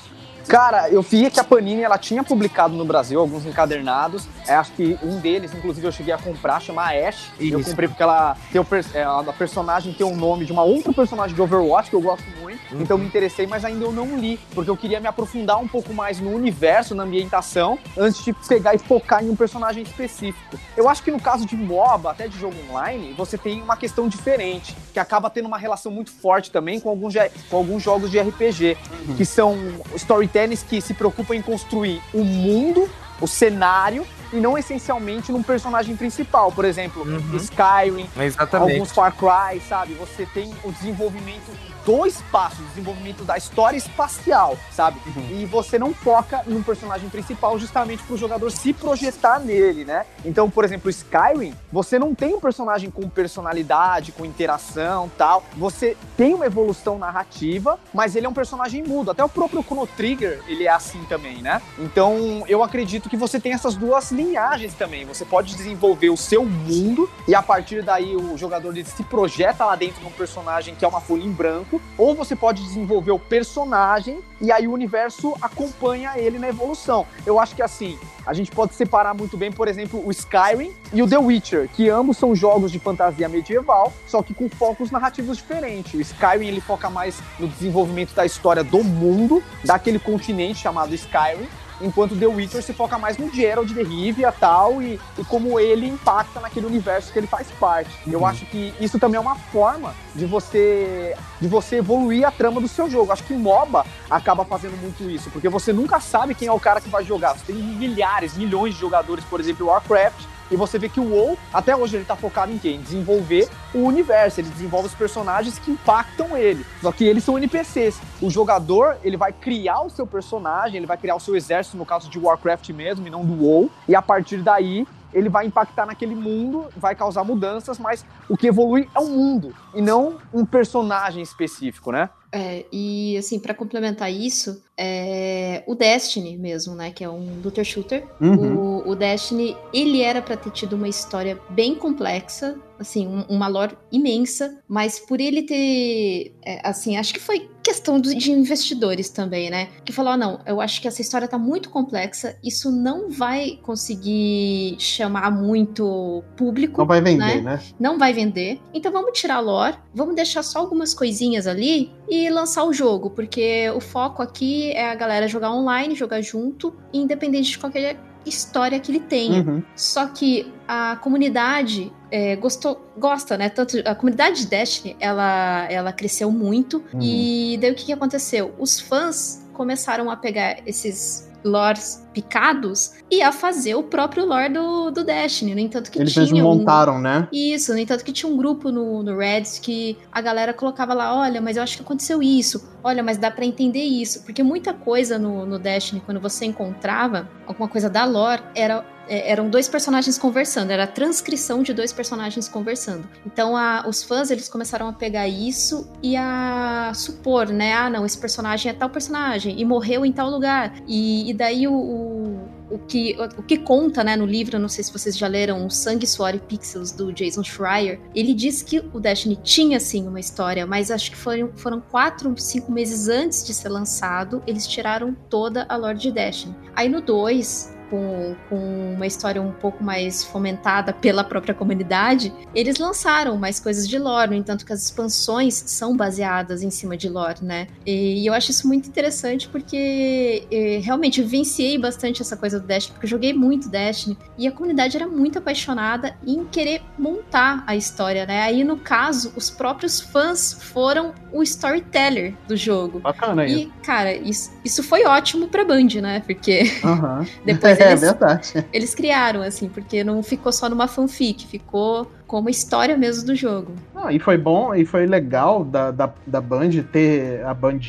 Cara, eu vi que a Panini ela tinha publicado no Brasil alguns encadernados. É, acho que um deles, inclusive, eu cheguei a comprar, chama Ash. Isso. Eu comprei porque ela tem o, é, a personagem tem o nome de uma outra personagem de Overwatch que eu gosto muito. Uhum. então me interessei, mas ainda eu não li, porque eu queria me aprofundar um pouco mais no universo, na ambientação, antes de pegar e focar em um personagem específico. Eu acho que no caso de MOBA, até de jogo online, você tem uma questão diferente, que acaba tendo uma relação muito forte também com alguns, com alguns jogos de RPG, uhum. que são storytellings que se preocupam em construir o mundo, o cenário e não essencialmente num personagem principal. Por exemplo, uhum. Skyrim, Exatamente. alguns Far Cry, sabe? Você tem o desenvolvimento dois passos de desenvolvimento da história espacial, sabe? Uhum. E você não foca num personagem principal justamente para o jogador se projetar nele, né? Então, por exemplo, Skyrim, você não tem um personagem com personalidade, com interação, tal. Você tem uma evolução narrativa, mas ele é um personagem mudo. Até o próprio Chrono Trigger, ele é assim também, né? Então, eu acredito que você tem essas duas linhagens também. Você pode desenvolver o seu mundo e a partir daí o jogador se projeta lá dentro de um personagem que é uma folha em branco ou você pode desenvolver o personagem e aí o universo acompanha ele na evolução. Eu acho que assim, a gente pode separar muito bem, por exemplo, o Skyrim e o The Witcher, que ambos são jogos de fantasia medieval, só que com focos narrativos diferentes. O Skyrim ele foca mais no desenvolvimento da história do mundo, daquele continente chamado Skyrim, enquanto The Witcher se foca mais no Geralt de Rivia tal, e, e como ele impacta naquele universo que ele faz parte. Uhum. Eu acho que isso também é uma forma de você de você evoluir a trama do seu jogo. Acho que MOBA acaba fazendo muito isso, porque você nunca sabe quem é o cara que vai jogar. Você tem milhares, milhões de jogadores, por exemplo, Warcraft, e você vê que o WoW, até hoje, ele tá focado em quem? Desenvolver o universo, ele desenvolve os personagens que impactam ele. Só que eles são NPCs. O jogador, ele vai criar o seu personagem, ele vai criar o seu exército, no caso de Warcraft mesmo, e não do WoW, e a partir daí ele vai impactar naquele mundo, vai causar mudanças, mas o que evolui é o mundo e não um personagem específico, né? É, e assim, para complementar isso, é, o Destiny mesmo, né, que é um looter shooter, uhum. o, o, Destiny, ele era para ter tido uma história bem complexa, assim, um, uma lore imensa, mas por ele ter, é, assim, acho que foi questão de investidores também, né? Que falou: ah, não, eu acho que essa história tá muito complexa, isso não vai conseguir chamar muito público. Não vai vender, né? né? Não vai vender. Então vamos tirar a lore, vamos deixar só algumas coisinhas ali e lançar o jogo, porque o foco aqui é a galera jogar online, jogar junto, independente de qualquer história que ele tenha. Uhum. Só que a comunidade é, gostou, gosta, né? Tanto a comunidade de Destiny, ela, ela cresceu muito. Uhum. E daí o que, que aconteceu? Os fãs começaram a pegar esses lores picados e a fazer o próprio lore do, do Destiny. No entanto que Eles tinha. montaram, um... né? Isso, no entanto que tinha um grupo no, no Reddit que a galera colocava lá: olha, mas eu acho que aconteceu isso. Olha, mas dá para entender isso. Porque muita coisa no, no Destiny, quando você encontrava alguma coisa da lore, era eram dois personagens conversando, era a transcrição de dois personagens conversando. Então a, os fãs eles começaram a pegar isso e a supor, né? Ah, não, esse personagem é tal personagem e morreu em tal lugar. E, e daí o, o o que, o que conta né, no livro, não sei se vocês já leram, o Sangue, Suor e Pixels, do Jason Schreier, ele diz que o Destiny tinha sim uma história, mas acho que foram, foram quatro, cinco meses antes de ser lançado, eles tiraram toda a lore de Destiny. Aí no 2, com, com uma história um pouco mais fomentada pela própria comunidade, eles lançaram mais coisas de lore, no entanto que as expansões são baseadas em cima de lore, né? E, e eu acho isso muito interessante porque eh, realmente eu vivenciei bastante essa coisa do Destiny, porque eu joguei muito Destiny e a comunidade era muito apaixonada em querer montar a história, né? Aí no caso, os próprios fãs foram o storyteller do jogo. Bacana E, cara, isso, isso foi ótimo pra Band, né? Porque uhum. depois é, eles, verdade. Eles criaram, assim, porque não ficou só numa fanfic, ficou como história mesmo do jogo. Ah, e foi bom, e foi legal da, da, da Band ter a Band,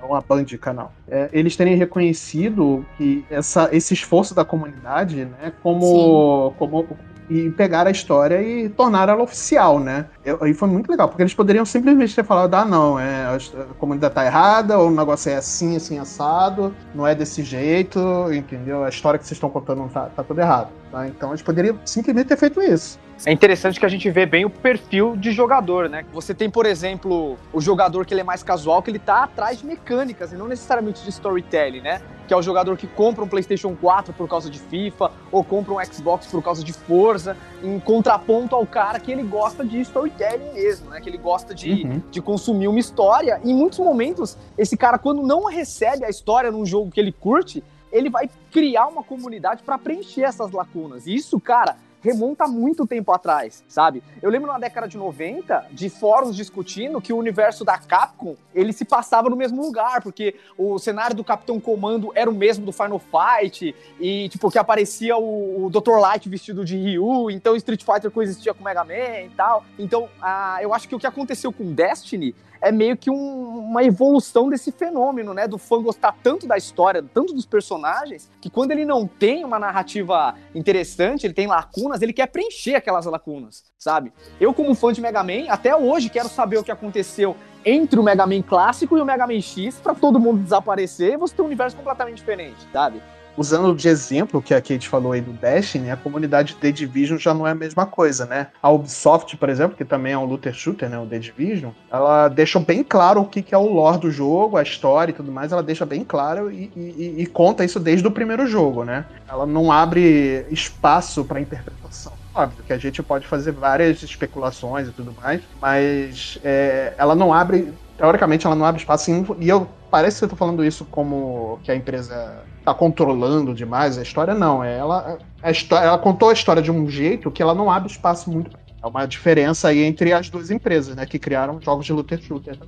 não a Band canal. É, eles terem reconhecido que essa, esse esforço da comunidade, né, como, como e pegar a história e tornar ela oficial, né? E foi muito legal, porque eles poderiam simplesmente ter falado: ah, não, é, a comunidade tá errada, ou o negócio é assim, assim, assado, não é desse jeito, entendeu? A história que vocês estão contando tá, tá tudo errado. Tá? Então eles poderiam simplesmente ter feito isso. É interessante que a gente vê bem o perfil de jogador, né? Você tem, por exemplo, o jogador que ele é mais casual, que ele tá atrás de mecânicas e não necessariamente de storytelling, né? Que é o jogador que compra um PlayStation 4 por causa de FIFA ou compra um Xbox por causa de Forza, em contraponto ao cara que ele gosta de storytelling mesmo, né? Que ele gosta de, uhum. de consumir uma história. E em muitos momentos, esse cara, quando não recebe a história num jogo que ele curte, ele vai criar uma comunidade para preencher essas lacunas. E isso, cara, remonta muito tempo atrás, sabe? Eu lembro na década de 90 de fóruns discutindo que o universo da Capcom ele se passava no mesmo lugar, porque o cenário do Capitão Comando era o mesmo do Final Fight e tipo que aparecia o, o Dr. Light vestido de Ryu, então Street Fighter coexistia com Mega Man e tal. Então, ah, eu acho que o que aconteceu com Destiny é meio que um, uma evolução desse fenômeno, né? Do fã gostar tanto da história, tanto dos personagens, que quando ele não tem uma narrativa interessante, ele tem lacunas, ele quer preencher aquelas lacunas, sabe? Eu, como fã de Mega Man, até hoje quero saber o que aconteceu entre o Mega Man clássico e o Mega Man X para todo mundo desaparecer e você ter um universo completamente diferente, sabe? Usando de exemplo que a Kate falou aí do Destiny, a comunidade The Division já não é a mesma coisa, né? A Ubisoft, por exemplo, que também é um looter shooter, né? O The Division, ela deixa bem claro o que, é o lore do jogo, a história e tudo mais, ela deixa bem claro e, e, e conta isso desde o primeiro jogo, né? Ela não abre espaço para interpretação. Óbvio que a gente pode fazer várias especulações e tudo mais, mas é, ela não abre teoricamente ela não abre espaço e eu parece que eu tô falando isso como que a empresa tá controlando demais a história, não. É ela, a história, ela contou a história de um jeito que ela não abre espaço muito. É uma diferença aí entre as duas empresas, né? Que criaram jogos de looter shooter.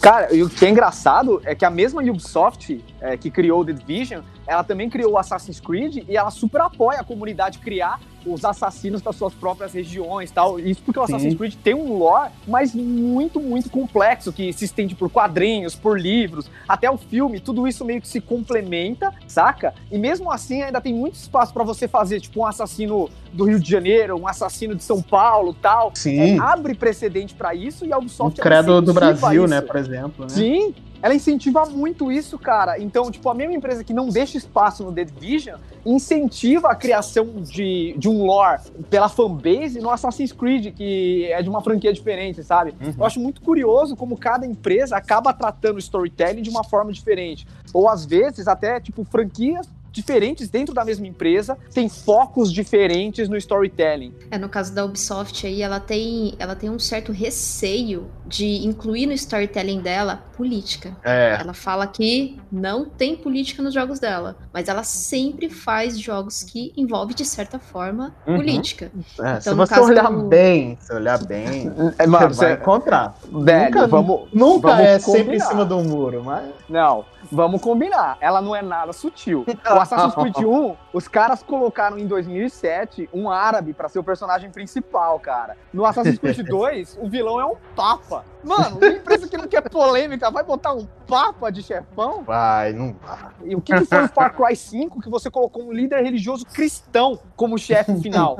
Cara, e o que é engraçado é que a mesma Ubisoft é, que criou The Division, ela também criou o Assassin's Creed e ela super apoia a comunidade criar os assassinos das suas próprias regiões tal. Isso porque o Sim. Assassin's Creed tem um lore, mas muito, muito complexo, que se estende por quadrinhos, por livros, até o filme, tudo isso meio que se complementa, saca? E mesmo assim ainda tem muito espaço para você fazer, tipo, um assassino do Rio de Janeiro, um assassino de São Paulo tal. Sim. É, abre precedente para isso e a Ubisoft... O credo do Brasil, né, isso. né, por exemplo. Né? Sim, ela incentiva muito isso, cara. Então, tipo, a mesma empresa que não deixa espaço no The Division incentiva a criação de, de um lore pela fanbase no Assassin's Creed, que é de uma franquia diferente, sabe? Uhum. Eu acho muito curioso como cada empresa acaba tratando o storytelling de uma forma diferente. Ou às vezes até, tipo, franquias diferentes dentro da mesma empresa, tem focos diferentes no storytelling. É, no caso da Ubisoft aí, ela tem, ela tem um certo receio de incluir no storytelling dela política. É. Ela fala que não tem política nos jogos dela, mas ela sempre faz jogos que envolvem, de certa forma, uhum. política. É, então, se você olhar do... bem, se olhar bem, é, mano, você vai encontrar. Velho, nunca, vamos, nunca vamos é combinar. sempre em cima do muro, mas... Não, vamos combinar. Ela não é nada sutil. O Assassin's Creed 1, os caras colocaram em 2007 um árabe para ser o personagem principal, cara. No Assassin's Creed 2, o vilão é um papa. Mano, uma empresa que não quer polêmica vai botar um papa de chefão? Vai, não vai. E o que, que foi o Far Cry 5 que você colocou um líder religioso cristão como chefe final?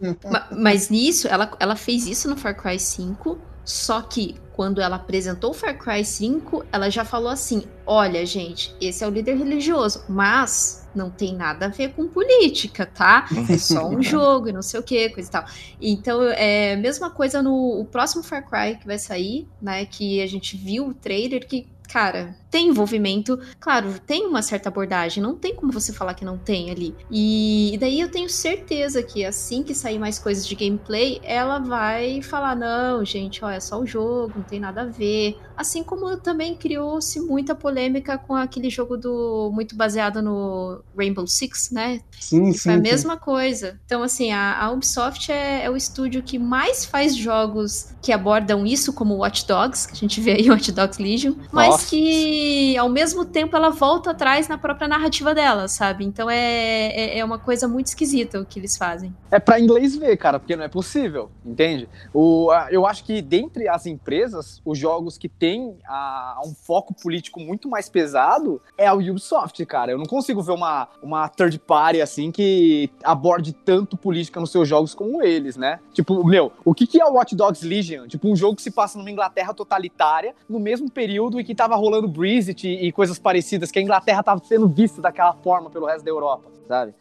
Mas nisso, ela, ela fez isso no Far Cry 5 só que quando ela apresentou o Far Cry 5, ela já falou assim: olha, gente, esse é o líder religioso, mas não tem nada a ver com política, tá? É só um jogo e não sei o que, coisa e tal. Então, é mesma coisa no próximo Far Cry que vai sair, né? Que a gente viu o trailer que cara, tem envolvimento, claro, tem uma certa abordagem, não tem como você falar que não tem ali. E daí eu tenho certeza que assim que sair mais coisas de gameplay, ela vai falar: não, gente, ó, é só o jogo, não tem nada a ver. Assim como também criou-se muita polêmica com aquele jogo do muito baseado no Rainbow Six, né? Sim, sim. É a mesma coisa. Então, assim, a, a Ubisoft é, é, o estúdio que mais faz jogos que abordam isso, como Watch Dogs, que a gente vê aí Watch Dogs Legion, mas Nossa. que ao mesmo tempo ela volta atrás na própria narrativa dela, sabe? Então é, é, é uma coisa muito esquisita o que eles fazem. É para inglês ver, cara, porque não é possível, entende? O, eu acho que dentre as empresas, os jogos que tem a, um foco político muito mais pesado é a Ubisoft, cara. Eu não consigo ver uma, uma third party assim que aborde tanto política nos seus jogos como eles, né? Tipo, meu, o que, que é o Watch Dogs Legion? Tipo, um jogo que se passa numa Inglaterra totalitária, no mesmo período em que tava rolando e, coisas parecidas, que a Inglaterra tava sendo vista daquela forma pelo resto da Europa, sabe?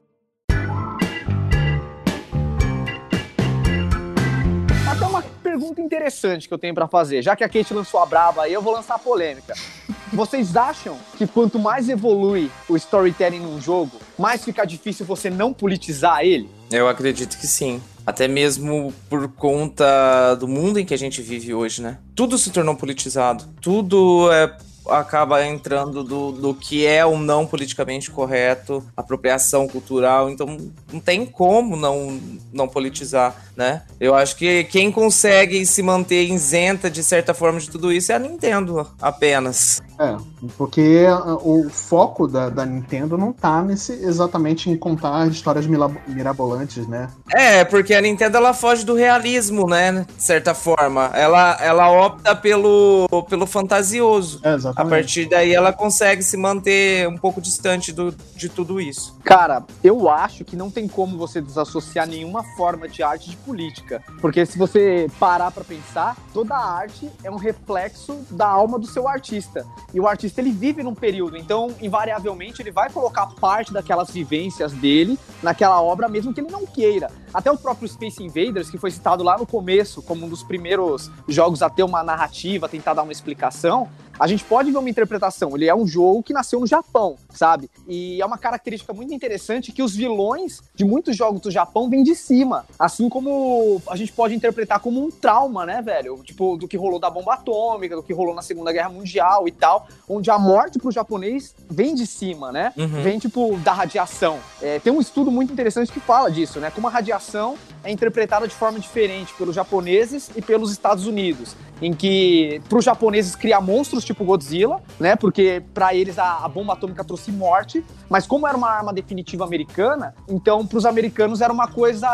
pergunta interessante que eu tenho para fazer. Já que a Kate lançou a braba aí, eu vou lançar a polêmica. Vocês acham que quanto mais evolui o storytelling num jogo, mais fica difícil você não politizar ele? Eu acredito que sim. Até mesmo por conta do mundo em que a gente vive hoje, né? Tudo se tornou politizado. Tudo é acaba entrando do, do que é ou não politicamente correto, apropriação cultural, então não tem como não, não politizar, né? Eu acho que quem consegue se manter isenta de certa forma de tudo isso é a Nintendo apenas. É, porque o foco da, da Nintendo não tá nesse exatamente em contar histórias mirabolantes, né? É, porque a Nintendo ela foge do realismo, né? De certa forma. Ela, ela opta pelo, pelo fantasioso. É, exatamente. A partir daí ela consegue se manter um pouco distante do, de tudo isso. Cara, eu acho que não tem como você desassociar nenhuma forma de arte de política. Porque se você parar para pensar, toda arte é um reflexo da alma do seu artista. E o artista ele vive num período, então invariavelmente ele vai colocar parte daquelas vivências dele naquela obra, mesmo que ele não queira. Até o próprio Space Invaders, que foi citado lá no começo como um dos primeiros jogos a ter uma narrativa, tentar dar uma explicação, a gente pode ver uma interpretação. Ele é um jogo que nasceu no Japão, sabe? E é uma característica muito interessante que os vilões de muitos jogos do Japão vêm de cima. Assim como a gente pode interpretar como um trauma, né, velho? Tipo, do que rolou da bomba atômica, do que rolou na Segunda Guerra Mundial e tal, onde a morte pro japonês vem de cima, né? Uhum. Vem, tipo, da radiação. É, tem um estudo muito interessante que fala disso, né? Como a radiação é interpretada de forma diferente pelos japoneses e pelos Estados Unidos em que para os japoneses criar monstros tipo Godzilla, né? Porque para eles a, a, bomba atômica trouxe morte, mas como era uma arma definitiva americana, então para os americanos era uma coisa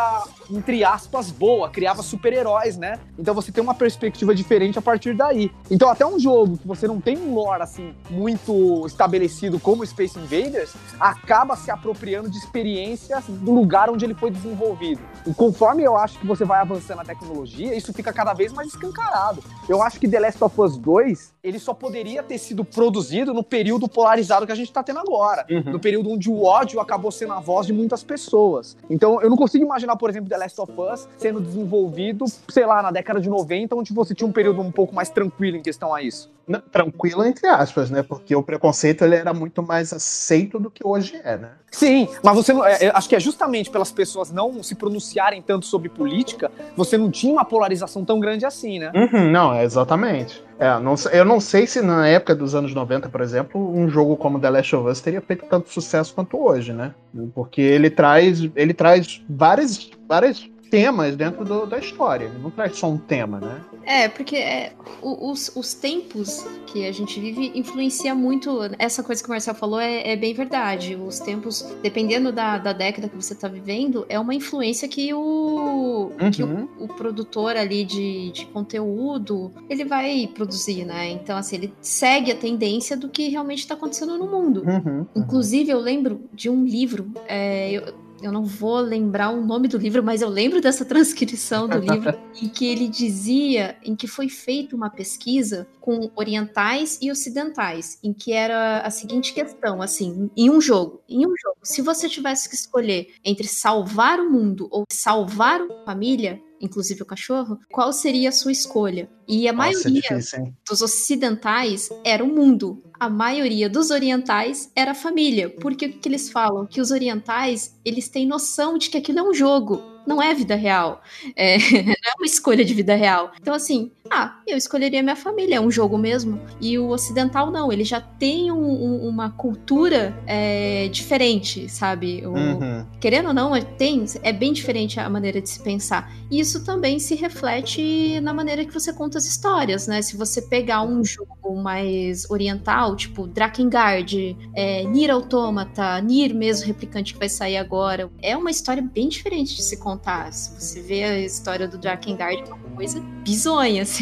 entre aspas boa, criava super-heróis, né? Então você tem uma perspectiva diferente a partir daí. Então até um jogo que você não tem um lore assim muito estabelecido como Space Invaders, acaba se apropriando de experiências do lugar onde ele foi desenvolvido. E conforme eu acho que você vai avançando a tecnologia, isso fica cada vez mais escancarado. Eu acho que The Last of Us 2, ele só poderia ter sido produzido no período polarizado que a gente tá tendo agora. Uhum. No período onde o ódio acabou sendo a voz de muitas pessoas. Então, eu não consigo imaginar, por exemplo, The Last of Us sendo desenvolvido, sei lá, na década de 90, onde você tinha um período um pouco mais tranquilo em questão a isso. Não, tranquilo, entre aspas, né? Porque o preconceito ele era muito mais aceito do que hoje é, né? Sim, mas você não. É, acho que é justamente pelas pessoas não se pronunciarem tanto sobre política, você não tinha uma polarização tão grande assim, né? Uhum, não, é exatamente. É, não, eu não sei se na época dos anos 90, por exemplo, um jogo como The Last of Us teria feito tanto sucesso quanto hoje, né? Porque ele traz, ele traz várias, várias temas dentro do, da história. Ele não traz só um tema, né? É, porque é, os, os tempos que a gente vive influencia muito. Essa coisa que o Marcel falou é, é bem verdade. Os tempos, dependendo da, da década que você está vivendo, é uma influência que o, uhum. que o, o, produtor ali de, de conteúdo ele vai produzir, né? Então, assim, ele segue a tendência do que realmente está acontecendo no mundo. Uhum, uhum. Inclusive, eu lembro de um livro. É, eu, eu não vou lembrar o nome do livro, mas eu lembro dessa transcrição do livro, em que ele dizia em que foi feita uma pesquisa com orientais e ocidentais, em que era a seguinte questão, assim, em um jogo, em um jogo, se você tivesse que escolher entre salvar o mundo ou salvar uma família, inclusive o cachorro, qual seria a sua escolha? E a Nossa, é maioria é difícil, dos ocidentais era o mundo. A maioria dos orientais era a família. Porque o que eles falam? Que os orientais, eles têm noção de que aquilo é um jogo não é vida real. É, não é uma escolha de vida real. Então, assim, ah, eu escolheria minha família, é um jogo mesmo. E o ocidental não, ele já tem um, um, uma cultura é, diferente, sabe? O, uhum. Querendo ou não, é, tem, é bem diferente a maneira de se pensar. E isso também se reflete na maneira que você conta as histórias, né? Se você pegar um jogo mais oriental, tipo Drakengard, é, Nier Automata, Nier mesmo, replicante que vai sair agora, é uma história bem diferente de se contar contar. Se você vê a história do Drakengard, é uma coisa bizonha, assim.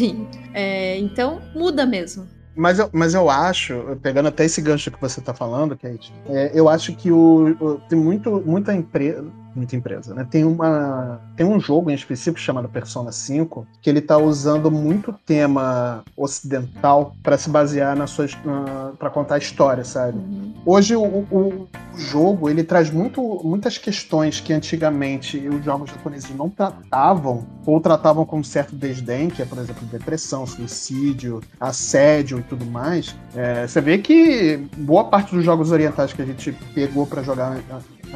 É, então, muda mesmo. Mas eu, mas eu acho, pegando até esse gancho que você está falando, Kate, é, eu acho que o, o, tem muito, muita empresa muita empresa, né? Tem uma tem um jogo em específico chamado Persona 5 que ele tá usando muito tema ocidental para se basear nas suas uh, para contar a história, sabe? Uhum. Hoje o, o, o, jogo ele traz muito, muitas questões que antigamente os jogos japoneses não tratavam ou tratavam com um certo desdém, que é por exemplo depressão, suicídio, assédio e tudo mais. É, você vê que boa parte dos jogos orientais que a gente pegou para jogar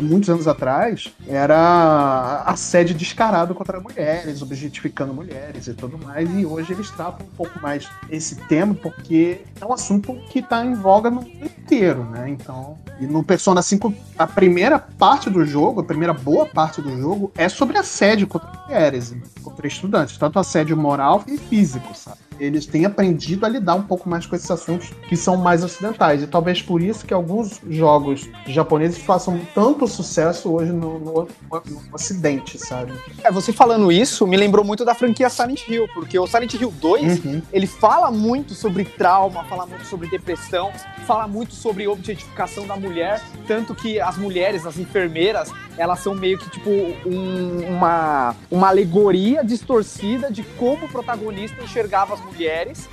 muitos anos atrás, era assédio descarado contra mulheres, objetificando mulheres e tudo mais, e hoje eles tratam um pouco mais esse tema, porque é um assunto que está em voga no mundo inteiro, né? Então, e no Persona 5, a primeira parte do jogo, a primeira boa parte do jogo, é sobre assédio contra mulheres, contra estudantes, tanto assédio moral e físico, sabe? Eles têm aprendido a lidar um pouco mais com esses assuntos que são mais ocidentais. E talvez por isso que alguns jogos japoneses façam tanto sucesso hoje no, no, no Ocidente, sabe? É, você falando isso me lembrou muito da franquia Silent Hill, porque o Silent Hill 2, uhum. ele fala muito sobre trauma, fala muito sobre depressão, fala muito sobre objetificação da mulher, tanto que as mulheres, as enfermeiras, elas são meio que tipo um, uma, uma alegoria distorcida de como o protagonista enxergava as mulheres,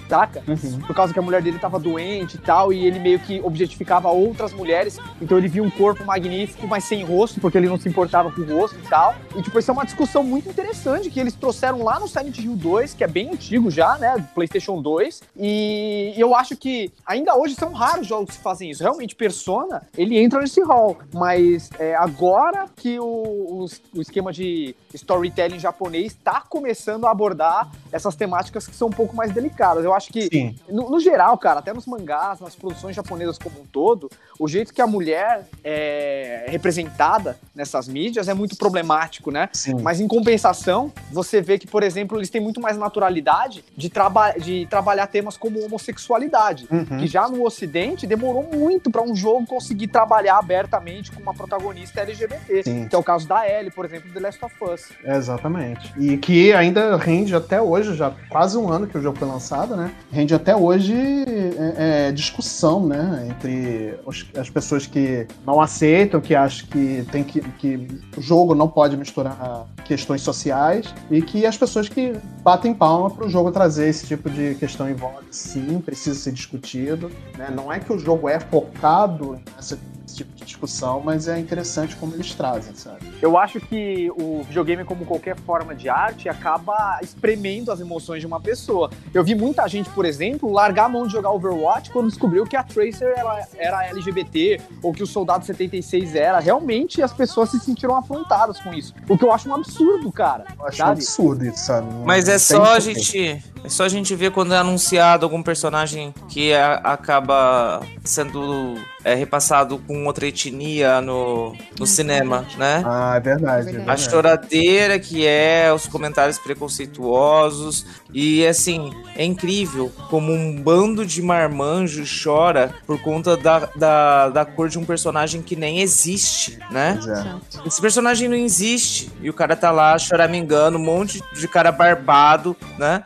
saca? Uhum. Por causa que a mulher dele tava doente e tal, e ele meio que objetificava outras mulheres, então ele via um corpo magnífico, mas sem rosto, porque ele não se importava com o rosto e tal. E tipo, isso é uma discussão muito interessante que eles trouxeram lá no Silent Hill 2, que é bem antigo já, né? PlayStation 2. E eu acho que ainda hoje são raros jogos que fazem isso. Realmente, Persona, ele entra nesse hall, mas é, agora que o, o, o esquema de storytelling japonês está começando a abordar essas temáticas que são um pouco mais delicadas. Eu acho que, no, no, geral, cara, até nos mangás, nas produções japonesas como um todo, o jeito que a mulher é representada nessas mídias é muito problemático, né? Sim. Mas em compensação, você vê que, por exemplo, eles têm muito mais naturalidade de, traba de trabalhar temas como homossexualidade, uhum. que já no Ocidente demorou muito para um jogo conseguir trabalhar abertamente com uma protagonista LGBT, Sim. que é o caso da Ellie, por exemplo, The Last of Us. Exatamente. E que ainda rende até hoje, já quase um ano que o jogo foi lançado, né? Rende até hoje é, é, discussão, né? Entre os, as pessoas que não aceitam, que acham que tem que, que o jogo não pode misturar questões sociais e que as pessoas que batem palma para o jogo trazer esse tipo de questão em voga, sim, precisa ser discutido. Né? Não é que o jogo é focado nessa esse tipo de discussão, mas é interessante como eles trazem, sabe? Eu acho que o videogame, como qualquer forma de arte, acaba espremendo as emoções de uma pessoa. Eu vi muita gente, por exemplo, largar a mão de jogar Overwatch quando descobriu que a Tracer era, era LGBT ou que o Soldado 76 era. Realmente as pessoas se sentiram afrontadas com isso. O que eu acho um absurdo, cara. Eu acho sabe? um absurdo isso, sabe? Mas é só a gente. É só a gente ver quando é anunciado algum personagem que a, acaba sendo é, repassado com outra etnia no, no cinema, né? Ah, é verdade, é verdade. A choradeira que é, os comentários preconceituosos. E assim, é incrível como um bando de marmanjos chora por conta da, da, da cor de um personagem que nem existe, né? É. Esse personagem não existe. E o cara tá lá choramingando, um monte de cara barbado, né?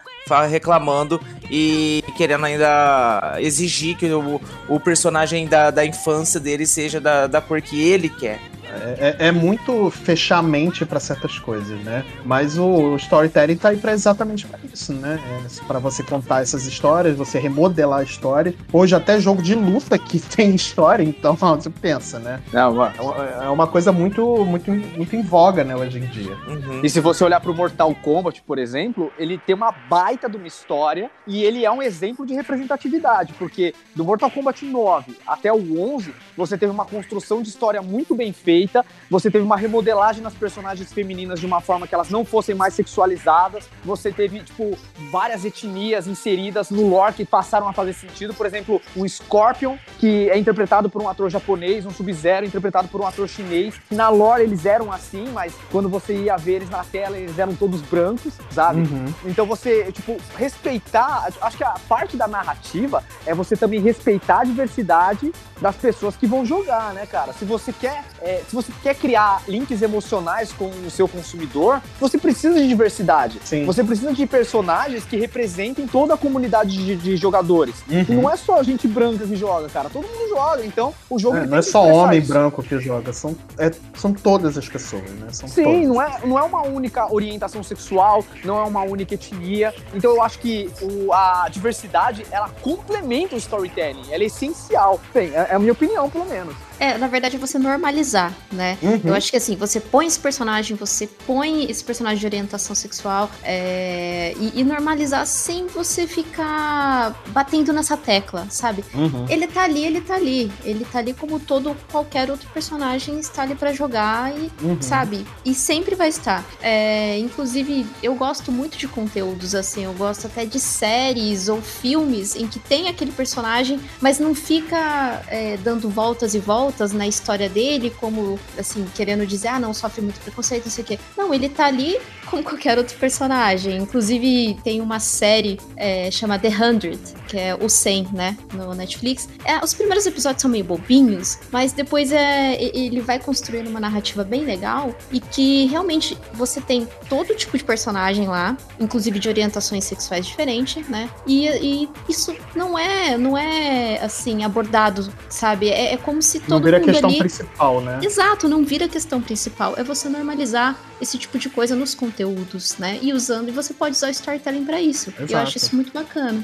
Reclamando e querendo ainda exigir que o, o personagem da, da infância dele seja da, da cor que ele quer. É, é, é muito fechar a mente para certas coisas, né? Mas o storytelling tá aí para exatamente para isso, né? É para você contar essas histórias, você remodelar a história. Hoje até jogo de luta que tem história, então você pensa, né? É uma, é uma coisa muito, muito, muito em voga, né, hoje em dia. Uhum. E se você olhar pro Mortal Kombat, por exemplo, ele tem uma baita de uma história e ele é um exemplo de representatividade, porque do Mortal Kombat 9 até o 11, você teve uma construção de história muito bem feita feita. Você teve uma remodelagem nas personagens femininas de uma forma que elas não fossem mais sexualizadas. Você teve, tipo, várias etnias inseridas no lore que passaram a fazer sentido. Por exemplo, o Scorpion, que é interpretado por um ator japonês, um Sub-Zero interpretado por um ator chinês. Na lore eles eram assim, mas quando você ia ver eles na tela, eles eram todos brancos, sabe? Uhum. Então você, tipo, respeitar. Acho que a parte da narrativa é você também respeitar a diversidade das pessoas que vão jogar, né, cara? Se você quer. É, se você quer criar links emocionais com o seu consumidor, você precisa de diversidade. Sim. Você precisa de personagens que representem toda a comunidade de, de jogadores. Uhum. E não é só gente branca que joga, cara. Todo mundo joga. Então, o jogo. É, não é só homem isso. branco que joga, são, é, são todas as pessoas, né? São Sim, não é, não é uma única orientação sexual, não é uma única etnia. Então, eu acho que o, a diversidade, ela complementa o storytelling. Ela é essencial. Bem, é, é a minha opinião, pelo menos. É, na verdade é você normalizar, né? Uhum. Eu acho que assim, você põe esse personagem, você põe esse personagem de orientação sexual é, e, e, normalizar sem você ficar batendo nessa tecla, sabe? Uhum. Ele tá ali, ele tá ali. Ele tá ali como todo qualquer outro personagem está ali para jogar e, uhum. sabe? E sempre vai estar. É, inclusive, eu gosto muito de conteúdos assim, eu gosto até de séries ou filmes em que tem aquele personagem, mas não fica é, dando voltas e voltas voltas na história dele, como, assim, querendo dizer, ah, não, sofre muito preconceito, não sei o quê. Não, ele tá ali como qualquer outro personagem. Inclusive, tem uma série é, chamada The Hundred, que é o 100, né, no Netflix. É, os primeiros episódios são meio bobinhos, mas depois é, ele vai construindo uma narrativa bem legal e que realmente você tem todo tipo de personagem lá, inclusive de orientações sexuais diferentes, né? E, e isso não é, não é assim abordado, sabe? É, é como se todo não vira mundo questão ali... principal, né? Exato, não vira questão principal. É você normalizar esse tipo de coisa nos conteúdos, né? E usando, e você pode usar o storytelling para isso. Exato. Eu acho isso muito bacana.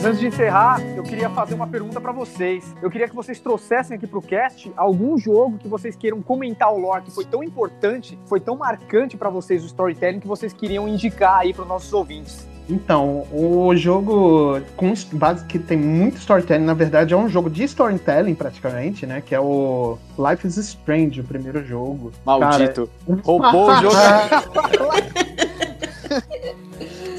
Mas antes de encerrar, eu queria fazer uma pergunta para vocês. Eu queria que vocês trouxessem aqui pro cast algum jogo que vocês queiram comentar o lore que foi tão importante, foi tão marcante para vocês o storytelling que vocês queriam indicar aí para nossos ouvintes. Então, o jogo com base que tem muito storytelling, na verdade é um jogo de storytelling praticamente, né? Que é o Life is Strange, o primeiro jogo. Maldito. Cara... Roubou o jogo.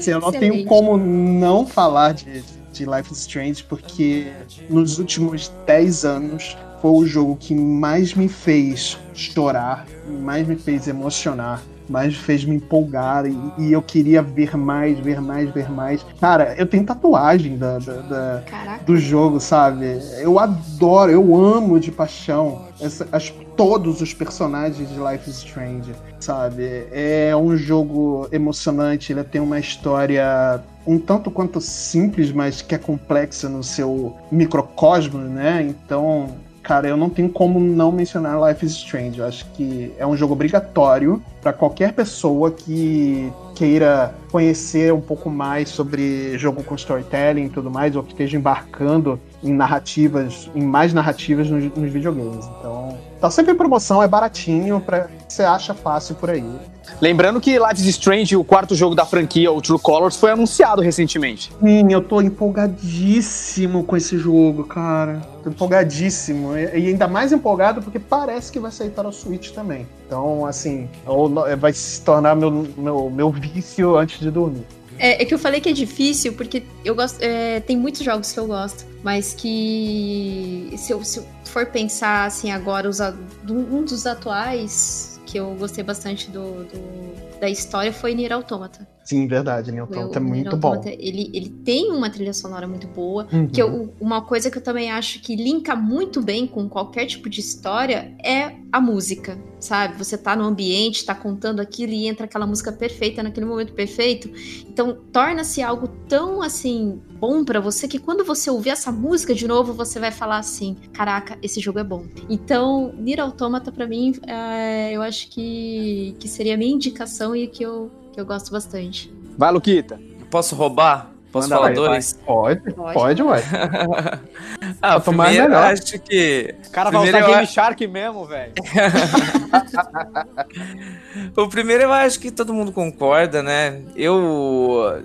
Sim, eu não Excelente. tenho como não falar de, de Life is Strange, porque nos últimos 10 anos foi o jogo que mais me fez chorar, mais me fez emocionar, mais fez me empolgar e, e, eu queria ver mais, ver mais, ver mais. Cara, eu tenho tatuagem da, da, da do jogo, sabe? Eu adoro, eu amo de paixão essa, as, todos os personagens de Life is Strange, sabe? É um jogo emocionante, ele tem uma história um tanto quanto simples, mas que é complexa no seu microcosmo, né? Então, cara, eu não tenho como não mencionar Life is Strange. Eu acho que é um jogo obrigatório para qualquer pessoa que queira conhecer um pouco mais sobre jogo com storytelling e tudo mais, ou que esteja embarcando em narrativas, em mais narrativas nos, nos videogames. Então, tá sempre em promoção, é baratinho, pra, você acha fácil por aí. Lembrando que Life is Strange, o quarto jogo da franquia, o True Colors, foi anunciado recentemente. Sim, eu tô empolgadíssimo com esse jogo, cara. Tô empolgadíssimo. E ainda mais empolgado porque parece que vai sair para o Switch também. Então, assim, vai se tornar meu, meu, meu vício antes de dormir. É, é, que eu falei que é difícil, porque eu gosto. É, tem muitos jogos que eu gosto, mas que se eu, se eu for pensar assim agora, os, um dos atuais que eu gostei bastante do, do da história foi Nier Automata. Sim, verdade, Nier Automata é muito bom. Ele, ele tem uma trilha sonora muito boa, uhum. que eu, uma coisa que eu também acho que linka muito bem com qualquer tipo de história é a música, sabe? Você tá no ambiente, tá contando aquilo e entra aquela música perfeita naquele momento perfeito. Então, torna-se algo tão, assim, bom para você que quando você ouvir essa música de novo, você vai falar assim, caraca, esse jogo é bom. Então, Nier Automata, para mim, é, eu acho que, que seria a minha indicação e que eu, que eu gosto bastante. Vai, Luquita. Posso roubar? Posso Manda falar dois? Pode, pode, pode ué. ah, primeiro, melhor. acho que... O cara vai usar eu... Game Shark mesmo, velho. o primeiro eu acho que todo mundo concorda, né? Eu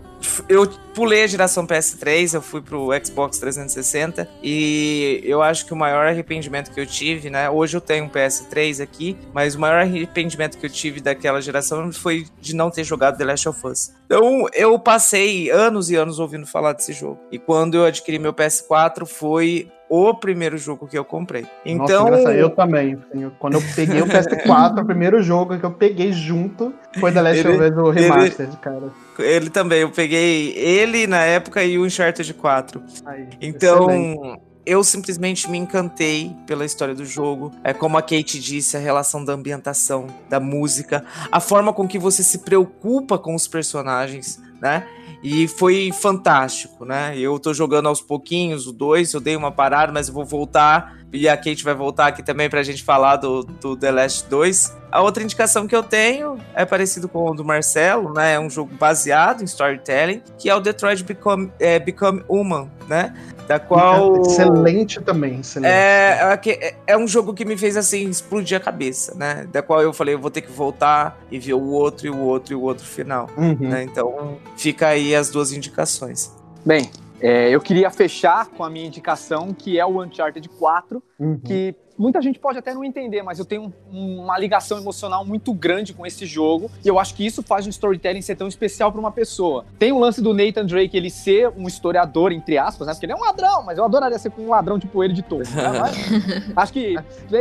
eu pulei a geração PS3, eu fui pro Xbox 360 e eu acho que o maior arrependimento que eu tive, né? Hoje eu tenho um PS3 aqui, mas o maior arrependimento que eu tive daquela geração foi de não ter jogado The Last of Us. Então eu passei anos e anos ouvindo falar desse jogo. E quando eu adquiri meu PS4 foi o primeiro jogo que eu comprei. Então. Nossa, eu também. Quando eu peguei o PS4, o primeiro jogo que eu peguei junto foi The Last of Us Remastered, ele, cara. Ele também, eu peguei ele na época e o Uncharted 4. Aí, então. Excelente eu simplesmente me encantei pela história do jogo. É como a Kate disse, a relação da ambientação, da música, a forma com que você se preocupa com os personagens, né? E foi fantástico, né? Eu tô jogando aos pouquinhos o 2, eu dei uma parada, mas eu vou voltar. E a Kate vai voltar aqui também pra gente falar do, do The Last 2. A outra indicação que eu tenho é parecido com o do Marcelo, né? É um jogo baseado em storytelling, que é o Detroit Become, é, Become Human, né? Da qual. Excelente também, excelente. É, é, é um jogo que me fez assim explodir a cabeça, né? Da qual eu falei, eu vou ter que voltar e ver o outro, e o outro, e o outro final. Uhum. Né? Então, fica aí as duas indicações. Bem, é, eu queria fechar com a minha indicação, que é o Uncharted 4, uhum. que muita gente pode até não entender, mas eu tenho um, uma ligação emocional muito grande com esse jogo e eu acho que isso faz um storytelling ser tão especial para uma pessoa. Tem o lance do Nathan Drake ele ser um historiador, entre aspas, né? Porque ele é um ladrão, mas eu adoraria ser com um ladrão tipo ele de todo. Né? Mas, acho que.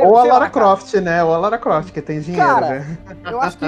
Ou a Lara lá, Croft, né? Ou a Lara Croft, que tem dinheiro. Cara, né? eu acho que.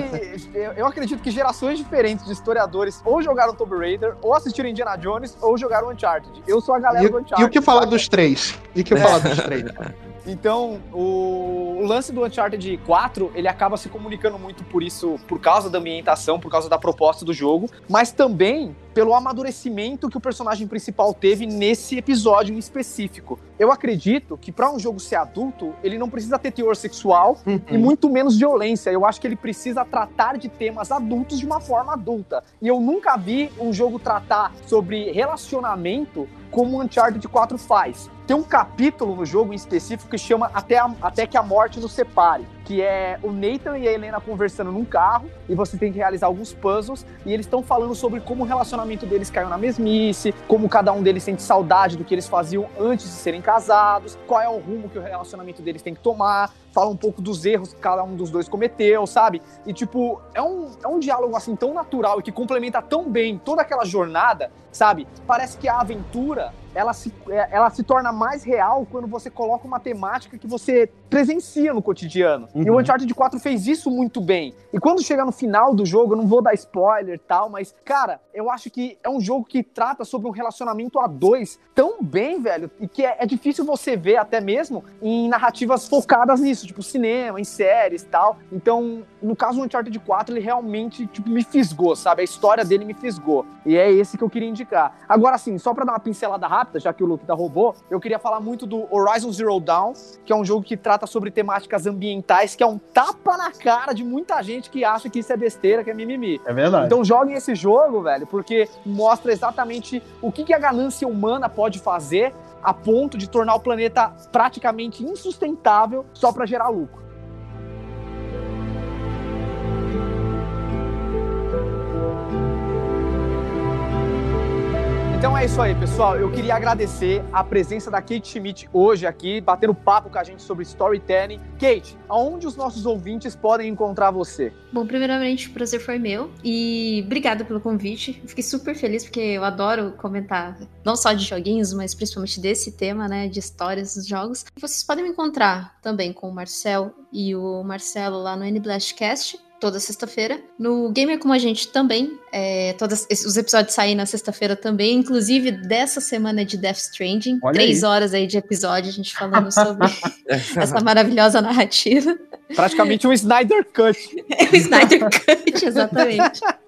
Eu, eu acredito que gerações diferentes de historiadores ou jogaram Tomb Raider, ou assistiram Indiana Jones, ou jogaram Uncharted. Eu sou a galera e, do Uncharted. E o que falar dos três? E o que falar dos três? Então, o, o, lance do Uncharted 4, ele acaba se comunicando muito por isso, por causa da ambientação, por causa da proposta do jogo, mas também pelo amadurecimento que o personagem principal teve nesse episódio em específico. Eu acredito que para um jogo ser adulto, ele não precisa ter teor sexual uhum. e muito menos violência. Eu acho que ele precisa tratar de temas adultos de uma forma adulta. E eu nunca vi um jogo tratar sobre relacionamento como o Uncharted 4 faz. Tem um capítulo no jogo em específico que chama Até, a, Até que a Morte nos Separe, que é o Nathan e a Helena conversando num carro e você tem que realizar alguns puzzles e eles estão falando sobre como o relacionamento deles caiu na mesmice, como cada um deles sente saudade do que eles faziam antes de serem casados, qual é o rumo que o relacionamento deles tem que tomar, fala um pouco dos erros que cada um dos dois cometeu, sabe? E tipo, é um, é um diálogo assim tão natural e que complementa tão bem toda aquela jornada, sabe? Parece que a aventura ela se, é, ela se torna mais real quando você coloca uma temática que você presencia no cotidiano. Uhum. E o uhum. Uncharted 4 fez isso muito bem. E quando chega no final do jogo, eu não vou dar spoiler e tal, mas, cara, eu acho que é um jogo que trata sobre um relacionamento a dois tão bem, velho, e que é, é difícil você ver até mesmo em narrativas focadas nisso, tipo cinema, em séries e tal. Então, no caso do Uncharted 4, ele realmente, tipo, me fisgou, sabe? A história dele me fisgou. E é esse que eu queria indicar. Agora, assim, só pra dar uma pincelada rápida, já que o Luke da roubou, eu queria falar muito do Horizon Zero Dawn, que é um jogo que trata sobre temáticas ambientais, que é um tapa na cara de muita gente que acha que isso é besteira, que é mimimi. É verdade. Então joguem esse jogo, velho, porque mostra exatamente o que, que a ganância humana pode fazer a ponto de tornar o planeta praticamente insustentável só para gerar lucro. Então é isso aí, pessoal. Eu queria agradecer a presença da Kate Schmidt hoje aqui, batendo papo com a gente sobre storytelling. Kate, aonde os nossos ouvintes podem encontrar você? Bom, primeiramente, o prazer foi meu e obrigada pelo convite. fiquei super feliz porque eu adoro comentar não só de joguinhos, mas principalmente desse tema, né, de histórias dos jogos. Vocês podem me encontrar também com o Marcel e o Marcelo lá no NBlastcast toda sexta-feira. No Gamer Como a Gente também. É, todos os episódios saem na sexta-feira também. Inclusive, dessa semana de Death Stranding. Olha três aí. horas aí de episódio, a gente falando sobre essa maravilhosa narrativa. Praticamente um Snyder Cut. É o Snyder Cut, exatamente.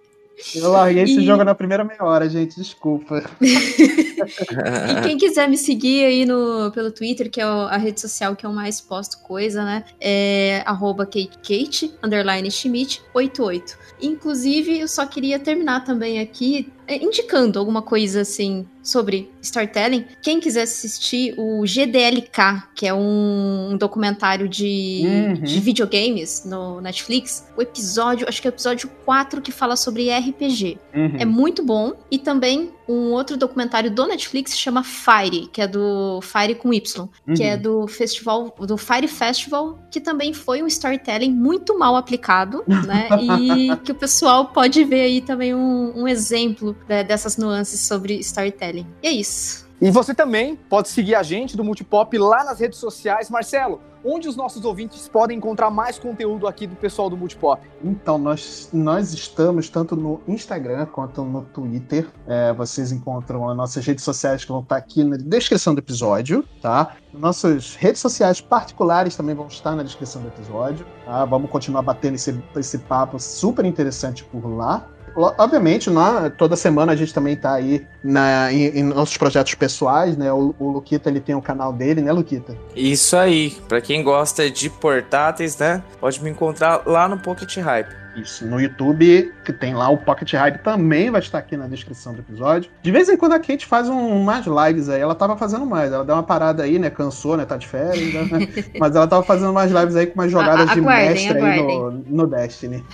Eu larguei esse e... jogo na primeira meia hora, gente, desculpa. e quem quiser me seguir aí no, pelo Twitter, que é a rede social que eu mais posto coisa, né? É arroba KateKate, underline Schmidt, 88. Inclusive, eu só queria terminar também aqui indicando alguma coisa assim sobre storytelling. Quem quiser assistir o GDLK, que é um, documentário de, uhum. de videogames no Netflix, o episódio, acho que é o episódio 4 que fala sobre RPG. Uhum. É muito bom. E também um outro documentário do Netflix chama Fire, que é do Fire com Y, uhum. que é uhum. do festival, do Fire Festival, que também foi um storytelling muito mal aplicado, né? E que o pessoal pode ver aí também um, um exemplo né, dessas nuances sobre storytelling. E é isso. E você também pode seguir a gente do Multipop lá nas redes sociais. Marcelo, onde os nossos ouvintes podem encontrar mais conteúdo aqui do pessoal do Multipop? Então, nós, nós estamos tanto no Instagram quanto no Twitter. É, vocês encontram as nossas redes sociais que vão estar aqui na descrição do episódio, tá? Nossas redes sociais particulares também vão estar na descrição do episódio. Tá? Vamos continuar batendo esse, esse papo super interessante por lá. Obviamente, né, toda semana a gente também tá aí na, em, em nossos projetos pessoais, né? O, o, Luquita ele tem o canal dele, né, Luquita? Isso aí. Para quem gosta de portáteis, né? Pode me encontrar lá no Pocket Hype. Isso, no YouTube, que tem lá o Pocket Hype, também vai estar aqui na descrição do episódio. De vez em quando a Kate faz um, umas lives aí, ela tava fazendo mais, ela deu uma parada aí, né, cansou, né, tá de férias, né? mas ela tava fazendo umas lives aí com umas jogadas a, de mestre aguardem. aí no, no Destiny.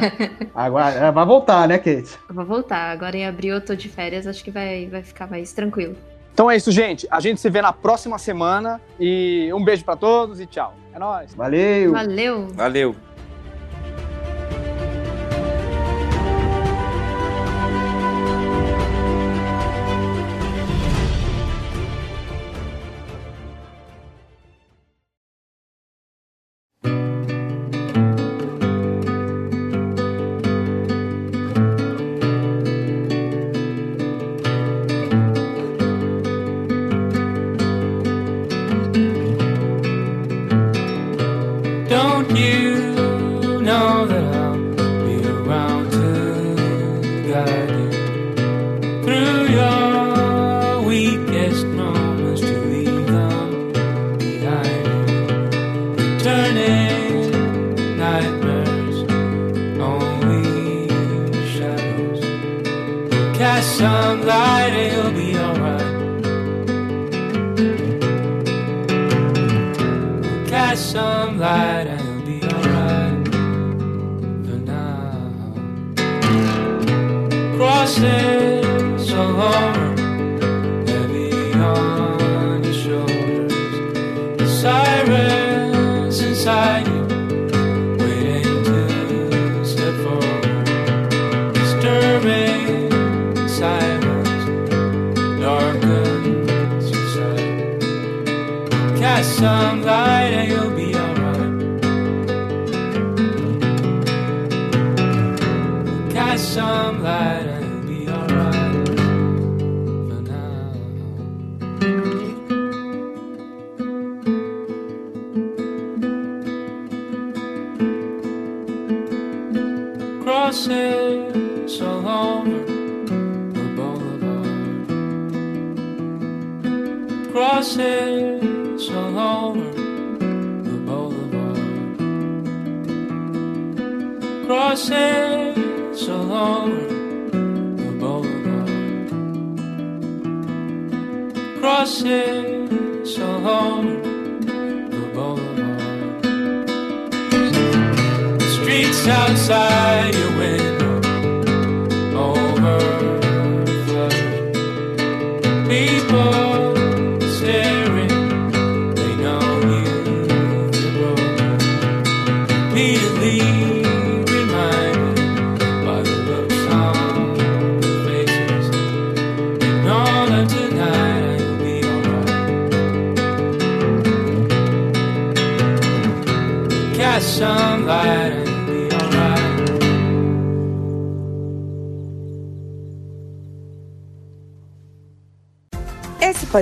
Agora, é, vai voltar, né, Kate? Vai voltar, agora em abril eu tô de férias, acho que vai, vai ficar mais tranquilo. Então é isso, gente. A gente se vê na próxima semana e um beijo para todos e tchau. É nóis. Valeu. Valeu. Valeu.